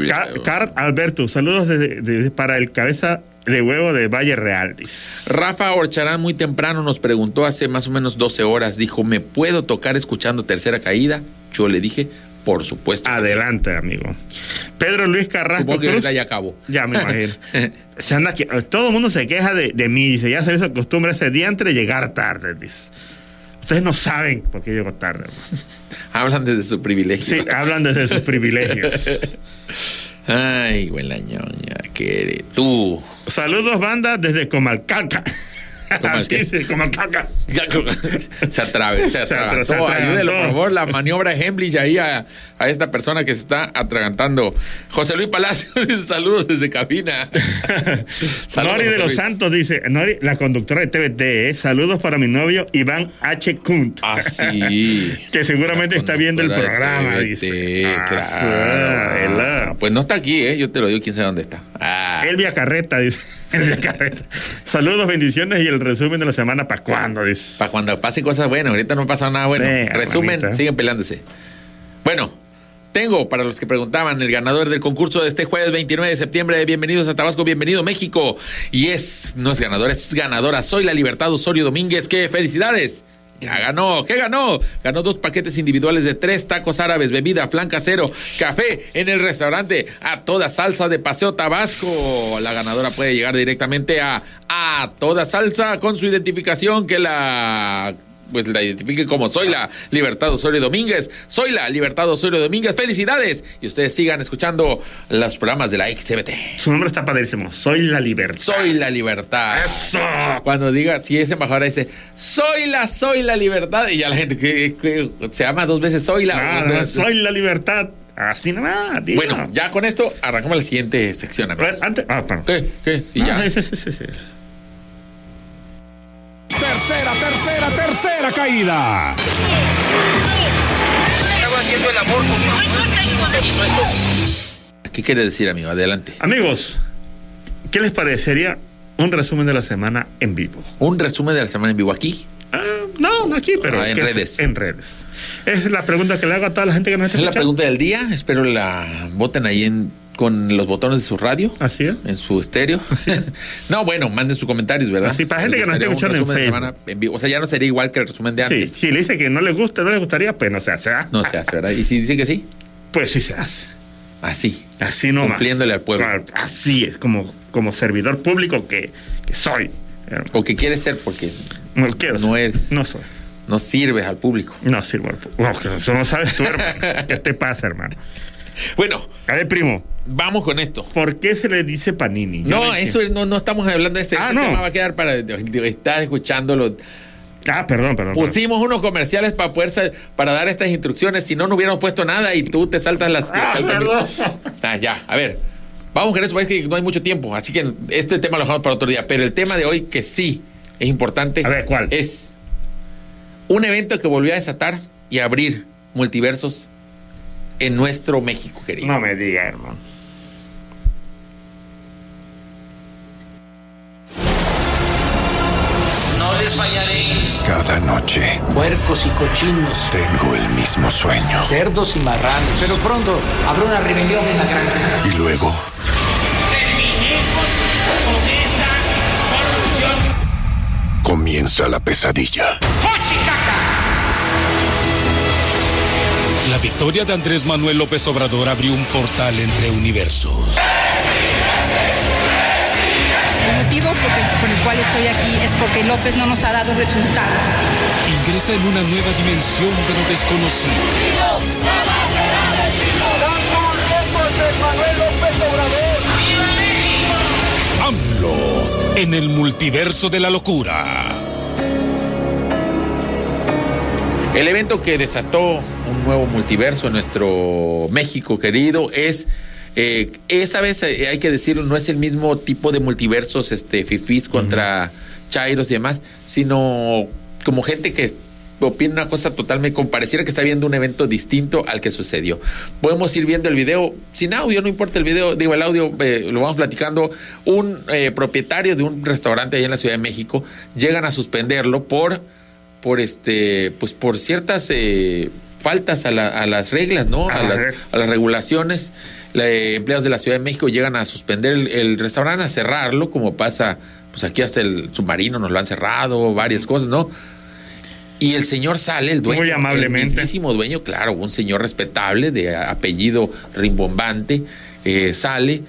Car- Carl Alberto, saludos desde- desde- para el cabeza de huevo de Valle Real. Rafa Orcharán muy temprano nos preguntó hace más o menos 12 horas, dijo, ¿me puedo tocar escuchando Tercera Caída? Yo le dije, por supuesto. que sí". Adelante, amigo. Pedro Luis Carrasco Supongo que Cruz. ya acabó. Ya me imagino. Se anda que- todo el mundo se queja de, de mí. Dice, ya se hizo costumbre ese día entre llegar tarde. Dice. Ustedes no saben por qué llego tarde. Hablan desde su privilegio. Sí, hablan desde sus privilegios. Ay, la ñoña, que eres tú. Saludos, banda, desde Comalcalca. ¿Comal Así. Ya, se atrave, se atra-. Ayúdelo, por favor, la maniobra Hemlich ahí a, a esta persona que se está atragantando. José Luis Palacio, dice, saludos desde cabina. Saludos, Nori de los Luis. Santos dice, Nori, la conductora de TVT, ¿eh? saludos para mi novio Iván H. Kunt. Ah, sí. que seguramente está viendo el programa, TVT, dice. Ah, claro. sí, Pues no está aquí, ¿eh? Yo te lo digo, quién sabe dónde está. Ah, Elvia Carreta, dice. Elvia Carreta. Saludos, bendiciones y el resumen de la semana para cuándo, dice. para cuando pasen cosas buenas. Ahorita no ha pasado nada bueno. Resumen, siguen peleándose. Bueno, tengo para los que preguntaban el ganador del concurso de este jueves 29 de septiembre. Bienvenidos a Tabasco, bienvenido México. Y es, no es ganador, es ganadora. Soy la Libertad Osorio Domínguez. ¡Qué felicidades! Ya ganó, ¿qué ganó? Ganó dos paquetes individuales de tres tacos árabes, bebida, flan casero, café en el restaurante a toda salsa de Paseo Tabasco. La ganadora puede llegar directamente a a toda salsa con su identificación que la pues la identifique como soy la Libertad Osorio Domínguez. Soy la Libertad Osorio Domínguez. Felicidades. Y ustedes sigan escuchando los programas de la XBT. Su nombre está padrísimo. Soy la libertad. Soy la libertad. ¡Eso! Cuando diga, si es embajadora, dice, soy la, soy la libertad. Y ya la gente que, que se llama dos veces, soy la. Nada, soy la libertad. Así nomás, tío. Bueno, ya con esto arrancamos la siguiente sección, A ver, amigos. antes. Ah, perdón. ¿Qué? ¿Qué? Sí, ya. sí, sí, sí. Tercera, caída. Estaba haciendo el amor con ¿Qué quiere decir, amigo? Adelante. Amigos, ¿qué les parecería un resumen de la semana en vivo? Un resumen de la semana en vivo aquí. Ah, no, no aquí, pero. Ah, en redes. En redes. Esa es la pregunta que le hago a toda la gente que nos está Es la pregunta del día. Espero la voten ahí en, con los botones de su radio. Así es. En su estéreo. Así es. no, bueno, manden sus comentarios, ¿verdad? Así, para gente que nos esté escuchando en Facebook. semana en vivo. O sea, ya no sería igual que el resumen de Sí, antes. si le dice que no le gusta, no le gustaría, pues no se hace. ¿ah? No se hace, ¿verdad? Y si dice que sí, Pues sí se hace. así. Así nomás. Cumpliéndole al pueblo. Claro, así es, como, como servidor público que, que soy. O que quiere ser porque No quiero No ser. eres. No soy. no sirves al público. No sirvo. al No, que eso no sabes tú, hermano. ¿Qué te pasa, hermano? Bueno, A ver, primo, vamos con esto. ¿por qué se le dice panini? Yo No, eso es- no, no estamos hablando de ese. Ah, ese no. tema va a quedar para. Estás escuchándolo. Ah, perdón, perdón. perdón. Pusimos unos comerciales para poder para dar estas instrucciones. Si no, no hubiéramos puesto nada y tú te saltas las. te Ah, saltas-. Ah, ya, a ver. Vamos con eso, parece que no hay mucho tiempo. Así que este tema lo dejamos para otro día. Pero el tema de hoy, que sí es importante. A ver, ¿cuál? Es un evento que volvió a desatar y abrir multiversos en nuestro México, querido. No me diga, hermano. No les fallaré. Cada noche puercos y cochinos, tengo el mismo sueño. cerdos y marranos. Pero pronto habrá una rebelión en la granja. Y luego Terminemos con esa corrupción. comienza la pesadilla. La victoria de Andrés Manuel López Obrador abrió un portal entre universos. El motivo por el, por el cual estoy aquí es porque López no nos ha dado resultados. Ingresa en una nueva dimensión de lo desconocido. AMLO en el multiverso de la locura. El evento que desató un nuevo multiverso en nuestro México querido es, eh, esa vez eh, hay que decirlo, no es el mismo tipo de multiversos, este, fifís contra chairos y demás, sino como gente que opina una cosa totalmente, como pareciera que está viendo un evento distinto al que sucedió. Podemos ir viendo el video sin audio, no importa el video, digo el audio, eh, lo vamos platicando. Un propietario de un restaurante allá en la Ciudad de México llegan a suspenderlo por por este pues por ciertas faltas a, la- a las reglas no a A las, a las regulaciones La- empleados de la Ciudad de México llegan a suspender el, el restaurante a cerrarlo como pasa pues aquí hasta el submarino nos lo han cerrado varias cosas no y el señor sale el dueño Muy amablemente. el mismísimo dueño claro un señor respetable de apellido rimbombante eh, sale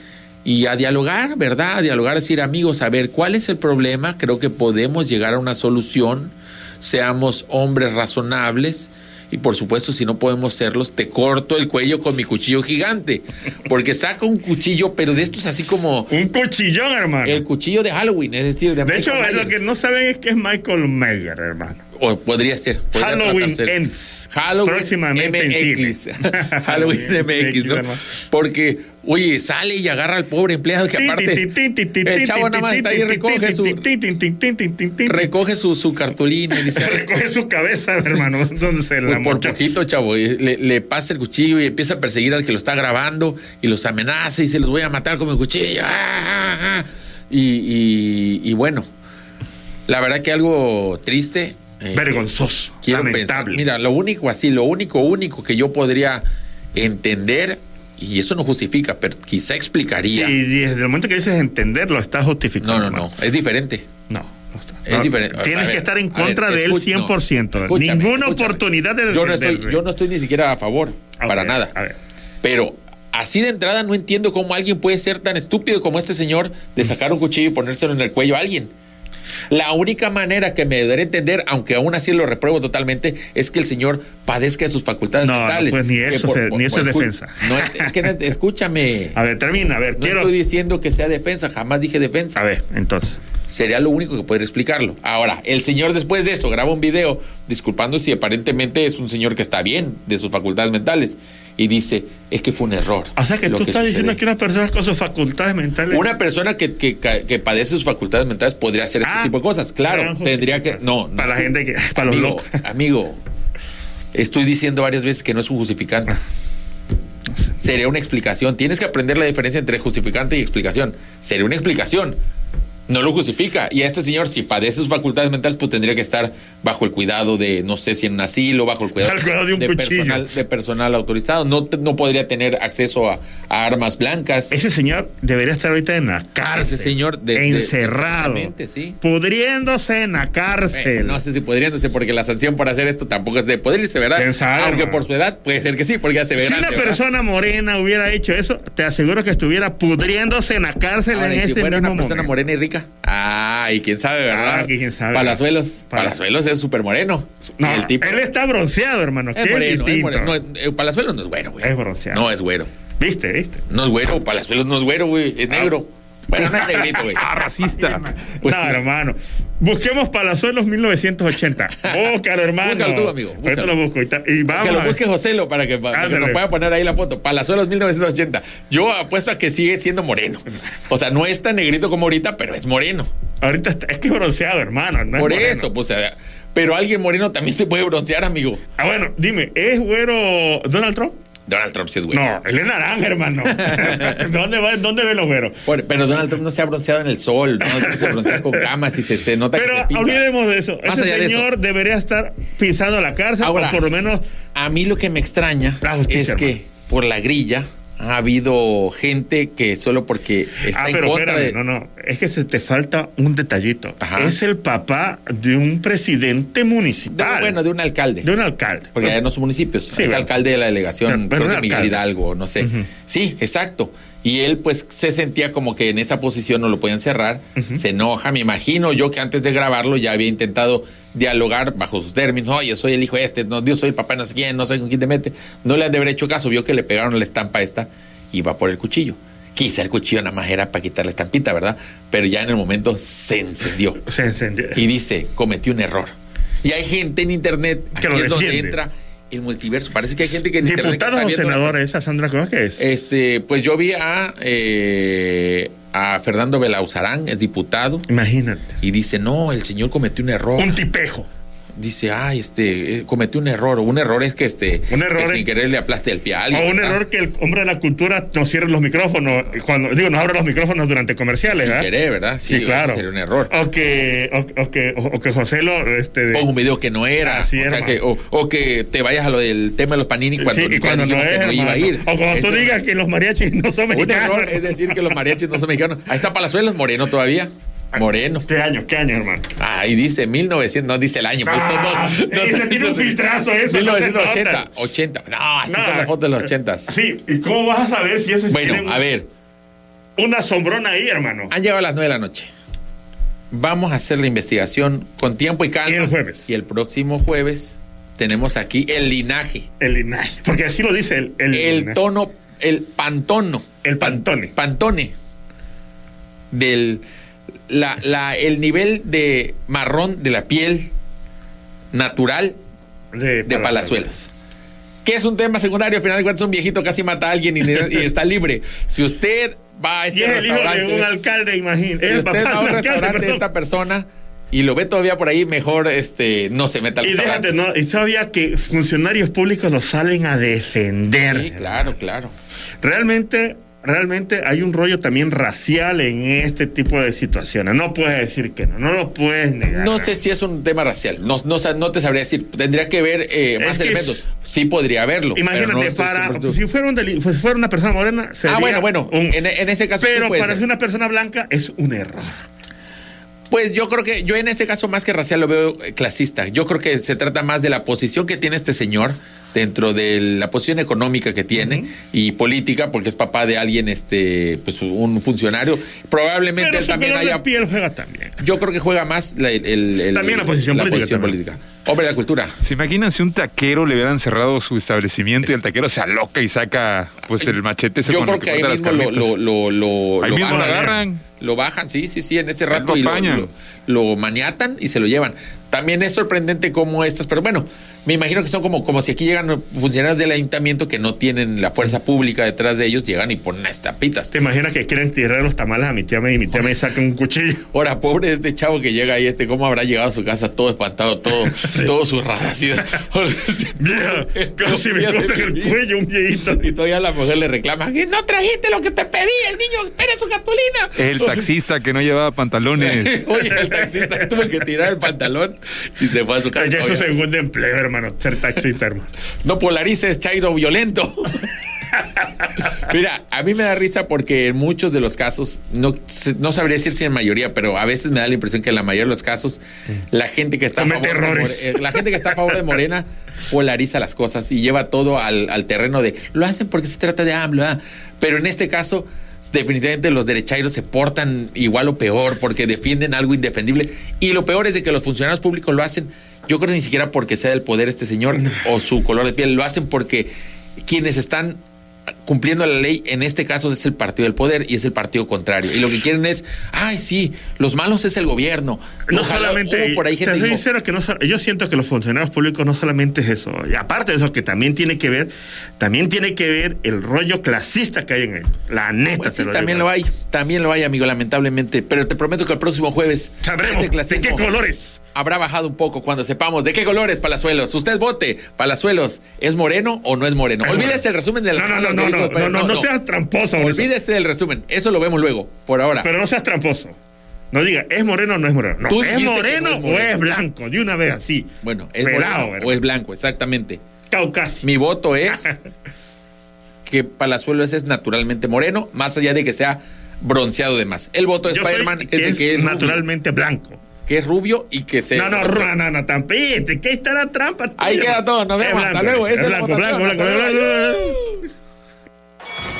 y a dialogar, ¿verdad? A dialogar, decir, amigos, a ver, ¿cuál es el problema? Creo que podemos llegar a una solución, seamos hombres razonables Y por supuesto, si no podemos serlos, te corto el cuello con mi cuchillo gigante. Porque saca un cuchillo, pero de estos así como Un cuchillón, hermano. el cuchillo de Halloween, es decir, de, de hecho, lo que no saben es que es Michael Mayer, hermano. O podría ser. podría Halloween. Ends. Halloween Próximamente en MX. cine. Halloween MX, ¿no? Porque, oye, sale y agarra al pobre empleado que aparte el chavo nada más está ahí y recoge su, recoge su, su cartulina y dice, Recoge su cabeza, hermano, donde se la Pues por poquito, chavo, le, le pasa el cuchillo y empieza a perseguir al que lo está grabando y los amenaza y se los voy a matar con mi cuchillo. ¡Ah, ah, ah! Y, y- y bueno, la verdad que algo triste. eh, Vergonzoso, quiero lamentable. pensar. Mira, lo único así, lo único, único que yo podría entender, y eso no justifica, pero quizá explicaría. Y desde el momento que dices entenderlo, estás justificando. no, no, no, es diferente. No, no. Es No, diferente. Tienes ver, que estar en ver, contra de él escuch- no, 100%. escúchame, Ninguna escúchame. oportunidad de yo no, estoy, yo no estoy ni siquiera a favor, para nada. A ver. Pero así de entrada no entiendo cómo alguien puede ser tan estúpido como este señor de sacar un cuchillo y ponérselo en el cuello a alguien. La única manera que me daré entender, aunque aún así lo repruebo totalmente, es que el señor padezca de sus facultades No, no, mentales. pues ni eso se- ni eso es escu- defensa. No, es, es que no es- escúchame. A ver, termina. A ver, No quiero. estoy diciendo que sea defensa, jamás dije defensa. A ver, entonces. Sería lo único que puede explicarlo. Ahora, el señor después de eso graba un video disculpándose y aparentemente es un señor que está bien de sus facultades mentales y dice, es que fue un error. O sea que tú estás diciendo sucede". que una persona con sus facultades mentales. Una persona que, que, que padece sus facultades mentales podría hacer este Ah, tipo de cosas. Claro, tendría que. No, no Para la gente que. Para los locos. Amigo, estoy diciendo varias veces que no es un justificante. Sería una explicación. Tienes que aprender la diferencia entre justificante y explicación. Sería una explicación. No lo justifica. Y a este señor, si padece sus facultades mentales, pues tendría que estar bajo el cuidado de, no sé si en un asilo, bajo el cuidado, de un cuchillo. personal, de personal autorizado. No, no podría tener acceso a, a armas blancas. Ese señor debería estar ahorita en la cárcel. Ese señor de- de- encerrado. sí. Pudriéndose en la cárcel. Bueno, no sé si decir porque la sanción por hacer esto tampoco es de poderse, ¿verdad? ¿Quién sabe, Aunque por su edad puede ser que sí, porque ya se ve si grande, una ¿verdad? persona morena hubiera hecho eso, te aseguro que estuviera pudriéndose en la cárcel Ahora, en si ese fuera mismo una persona momento. morena y rica. Ah, y quién sabe, ¿verdad? Ah, que quién sabe. Palazuelos. Pala- Palazuelos es súper moreno. No, el tipo él está bronceado, hermano. es moreno, es moreno. No, eh, Palazuelos no es güero, güey. Es bronceado. No es güero. ¿Viste, viste? No es güero. Palazuelos no es güero, güey. Es negro. Bueno, no es negrito, güey. Ah, racista. Pues no, sí. hermano. Busquemos Palazuelos 1980. Búscalo, hermano. Búscalo tú, amigo, búscalo. lo busco. y vamos. que lo busque Joselo para que, para que nos pueda poner ahí la foto. Palazuelos 1980. Yo apuesto a que sigue siendo moreno. O sea, no es tan negrito como ahorita, pero es moreno. Ahorita está- es que es bronceado, hermano. no Por eso, pues, o sea, pero alguien moreno también se puede broncear, amigo. Ah, bueno, dime, ¿es güero Donald Trump? Donald Trump sí es güero. No, él es naranja, hermano. ¿Dónde, va, ¿Dónde ven los güeros? Por- pero Donald Trump no se ha bronceado en el sol, Donald Trump se broncea con camas y se, se nota que Pero se pinta. olvidemos de eso. Más Ese allá de eso. señor debería estar pisando la cárcel Ahora, o por lo menos A mí lo que me extraña justicia, es que por la grilla ha habido gente que solo porque está ah, en pero contra espérame, de... no, no, es que se te falta un detallito. Ajá. Es el papá de un presidente de- municipal. bueno, de un alcalde. de un alcalde. Porque allá no son municipios. Sí, es bueno. alcalde de la delegación, pero creo es que Miguel. Hidalgo, no sé. Sí, exacto. Y él pues se sentía como que en esa posición no lo podían cerrar. Se enoja, me imagino yo que antes de grabarlo ya había intentado dialogar bajo sus términos. Oye, soy el hijo este, no, yo soy el papá no sé quién, no sé con quién te mete. No le han de haber hecho caso, vio que le pegaron la estampa esta y va por el cuchillo. Quizá el cuchillo nada más era para quitar la estampita, ¿verdad? Pero ya en el momento se encendió Se encendió. y dice, cometí un error. Y hay gente en internet, Que aquí lo es donde entra el multiverso. Parece que hay gente que en internet ¿Diputados está o senadores? ¿Esa Sandra Cuevas qué es? Este, pues yo vi a, eh, a Fernando Belauzarán, es diputado, Imagínate. y dice, no, el señor cometió un error. Un tipejo. Dice, ay, este, eh, cometió un error. Un error es que este, Un error que sin querer le aplaste el pie a alguien. O un ¿verdad? error que el hombre de la cultura nos cierre los micrófonos, cuando digo, nos abre los micrófonos durante comerciales, Sin ¿verdad? querer, ¿verdad? Sí, Sí, claro. sería un error. O que, o, o que, o, o que José lo, este, Ponga un video que no era. Así o, sea que, o, o que te vayas a lo del tema de los panini cuando, sí, y cuando no es, que iba a ir. O cuando tú digas que los mariachis no son Un mexicanos. error es decir que los mariachis no son mexicanos. Ahí está Palazuelos, moreno todavía. Moreno. ¿Qué año? ¿Qué año, hermano? Ah, y dice 1900, no dice el año. Pues, Ah, no, no, tiene un filtrazo eso, no se 1980, nota. 80. No, así son las fotos de los 80. Sí, ¿y cómo vas a saber si eso es Bueno, a ver, una sombrona ahí, hermano? han llegado a las 9 de la noche. Vamos a hacer la investigación con tiempo y calma. Y el jueves. Y el próximo jueves tenemos aquí el linaje, El linaje. Porque así lo dice el, el, el linaje. tono, el pantono. El pantone. Pantone. Del. La, la- el nivel de marrón de la piel natural de, de Palazuelos. Que es un tema secundario, al final de cuentas un viejito casi mata a alguien y, y está libre. Si usted va a Y este es el hijo de un alcalde, imagínate. si usted va a un alcalde, restaurante de esta persona y lo ve todavía por ahí, mejor este no se meta al Y déjate, ¿no? Y todavía que funcionarios públicos lo salen a defender. Sí, claro, claro. Realmente, realmente hay un rollo también racial en este tipo de situaciones. No puedes decir que no, no lo puedes negar. No sé si es un tema racial. No, no, te sabría decir. Tendría que ver eh, más elementos. es- Sí podría haberlo. Imagínate, no para, 100% pues, si fuera, un deli- pues, si fuera una persona morena, sería Ah, bueno, bueno. un- en, en ese caso sí pero puede para ser. ser una persona blanca es un error. Pues yo creo que yo en este caso más que racial lo veo clasista. Yo creo que se trata más de la posición que tiene este señor dentro de la posición económica que tiene y política, porque es papá de alguien, este, pues un funcionario. Probablemente Pero él también haya. de piel juega también. Yo creo que juega más la, el- el- el- También la posición política. Hombre de la cultura. ¿Se imaginan si un taquero le hubieran cerrado su establecimiento y el taquero se aloca y saca pues el machete? ese Yo con creo el que ahí mismo lo, lo, lo, lo, Ahí lo mismo lo bajan. agarran. Lo bajan, sí, sí, sí, en ese rato y lo, apañan. lo, lo maniatan y se lo llevan. También es sorprendente cómo estas, pero bueno, me imagino que son como, como si aquí llegan funcionarios del ayuntamiento que no tienen la fuerza pública detrás de ellos, llegan y ponen estampitas. ¿Te imaginas que quieren tirar los tamales a mi tía May y mi tía May saca un cuchillo? Ahora, pobre de este chavo que llega ahí, este, ¿cómo habrá llegado a su casa todo espantado, todo, todo zurrado? Así, Vieja, casi me cortan el cuello un viejito. Y todavía la mujer le reclama, "Que no trajiste lo que te pedí, el niño espera su cartulina. El taxista que no llevaba pantalones. Oye, el taxista tuvo que tirar el pantalón y se fue a su casa. Ya es su Oye, segundo empleo, hermano, ser taxista, hermano. no polarices, Chairo violento. Mira, a mí me da risa porque en muchos de los casos, no, no sabría decir si en mayoría, pero a veces me da la impresión que en la mayoría de los casos, la gente que está, a favor de, eh, la gente que está a favor de Morena polariza las cosas y lleva todo al, al terreno de lo hacen porque se trata de AMLO, ah". pero en este caso definitivamente los derechairos se portan igual o peor porque defienden algo indefendible y lo peor es de que los funcionarios públicos lo hacen yo creo ni siquiera porque sea del poder este señor o su color de piel, lo hacen porque quienes están cumpliendo la ley, en este caso es el partido del poder y es el partido contrario. Y lo que quieren es, ay, sí, los malos es el gobierno. No Ojalá solamente, por ahí te gente soy que dijo, sincero que no, so- yo siento que los funcionarios públicos no solamente es eso, y aparte de eso que también tiene que ver, también tiene que ver el rollo clasista que hay en él. La neta Pues sí, lo también digo. lo hay, también lo hay, amigo, lamentablemente. Pero te prometo que el próximo jueves Sabremos de qué colores. habrá bajado un poco cuando sepamos de qué colores Palazuelos. Usted vote, Palazuelos, ¿es moreno o no es moreno? Es Olvídese el resumen de la No, no, no, no, no, no, no, no seas tramposo. Olvídese del resumen, eso lo vemos luego, por ahora. Pero no seas tramposo. No diga, ¿es moreno o no es moreno? No, Tú ¿es que moreno, no es o es blanco? De una vez así. bueno, ¿es Pelado, moreno o es blanco? Exactamente. Caucasio. Mi voto es que Palazuelos es naturalmente moreno, más allá de que sea bronceado de más. El voto de Spider-Man es que de que es rubio, naturalmente blanco. que es rubio y que se. No, no, no, no, no, tampete, ¿qué está la trampa? tío? Ahí queda todo, nos vemos, hasta blanco, luego, esa Es es la blanco, blanco, votación, blanco, hasta blanco, luego. blanco.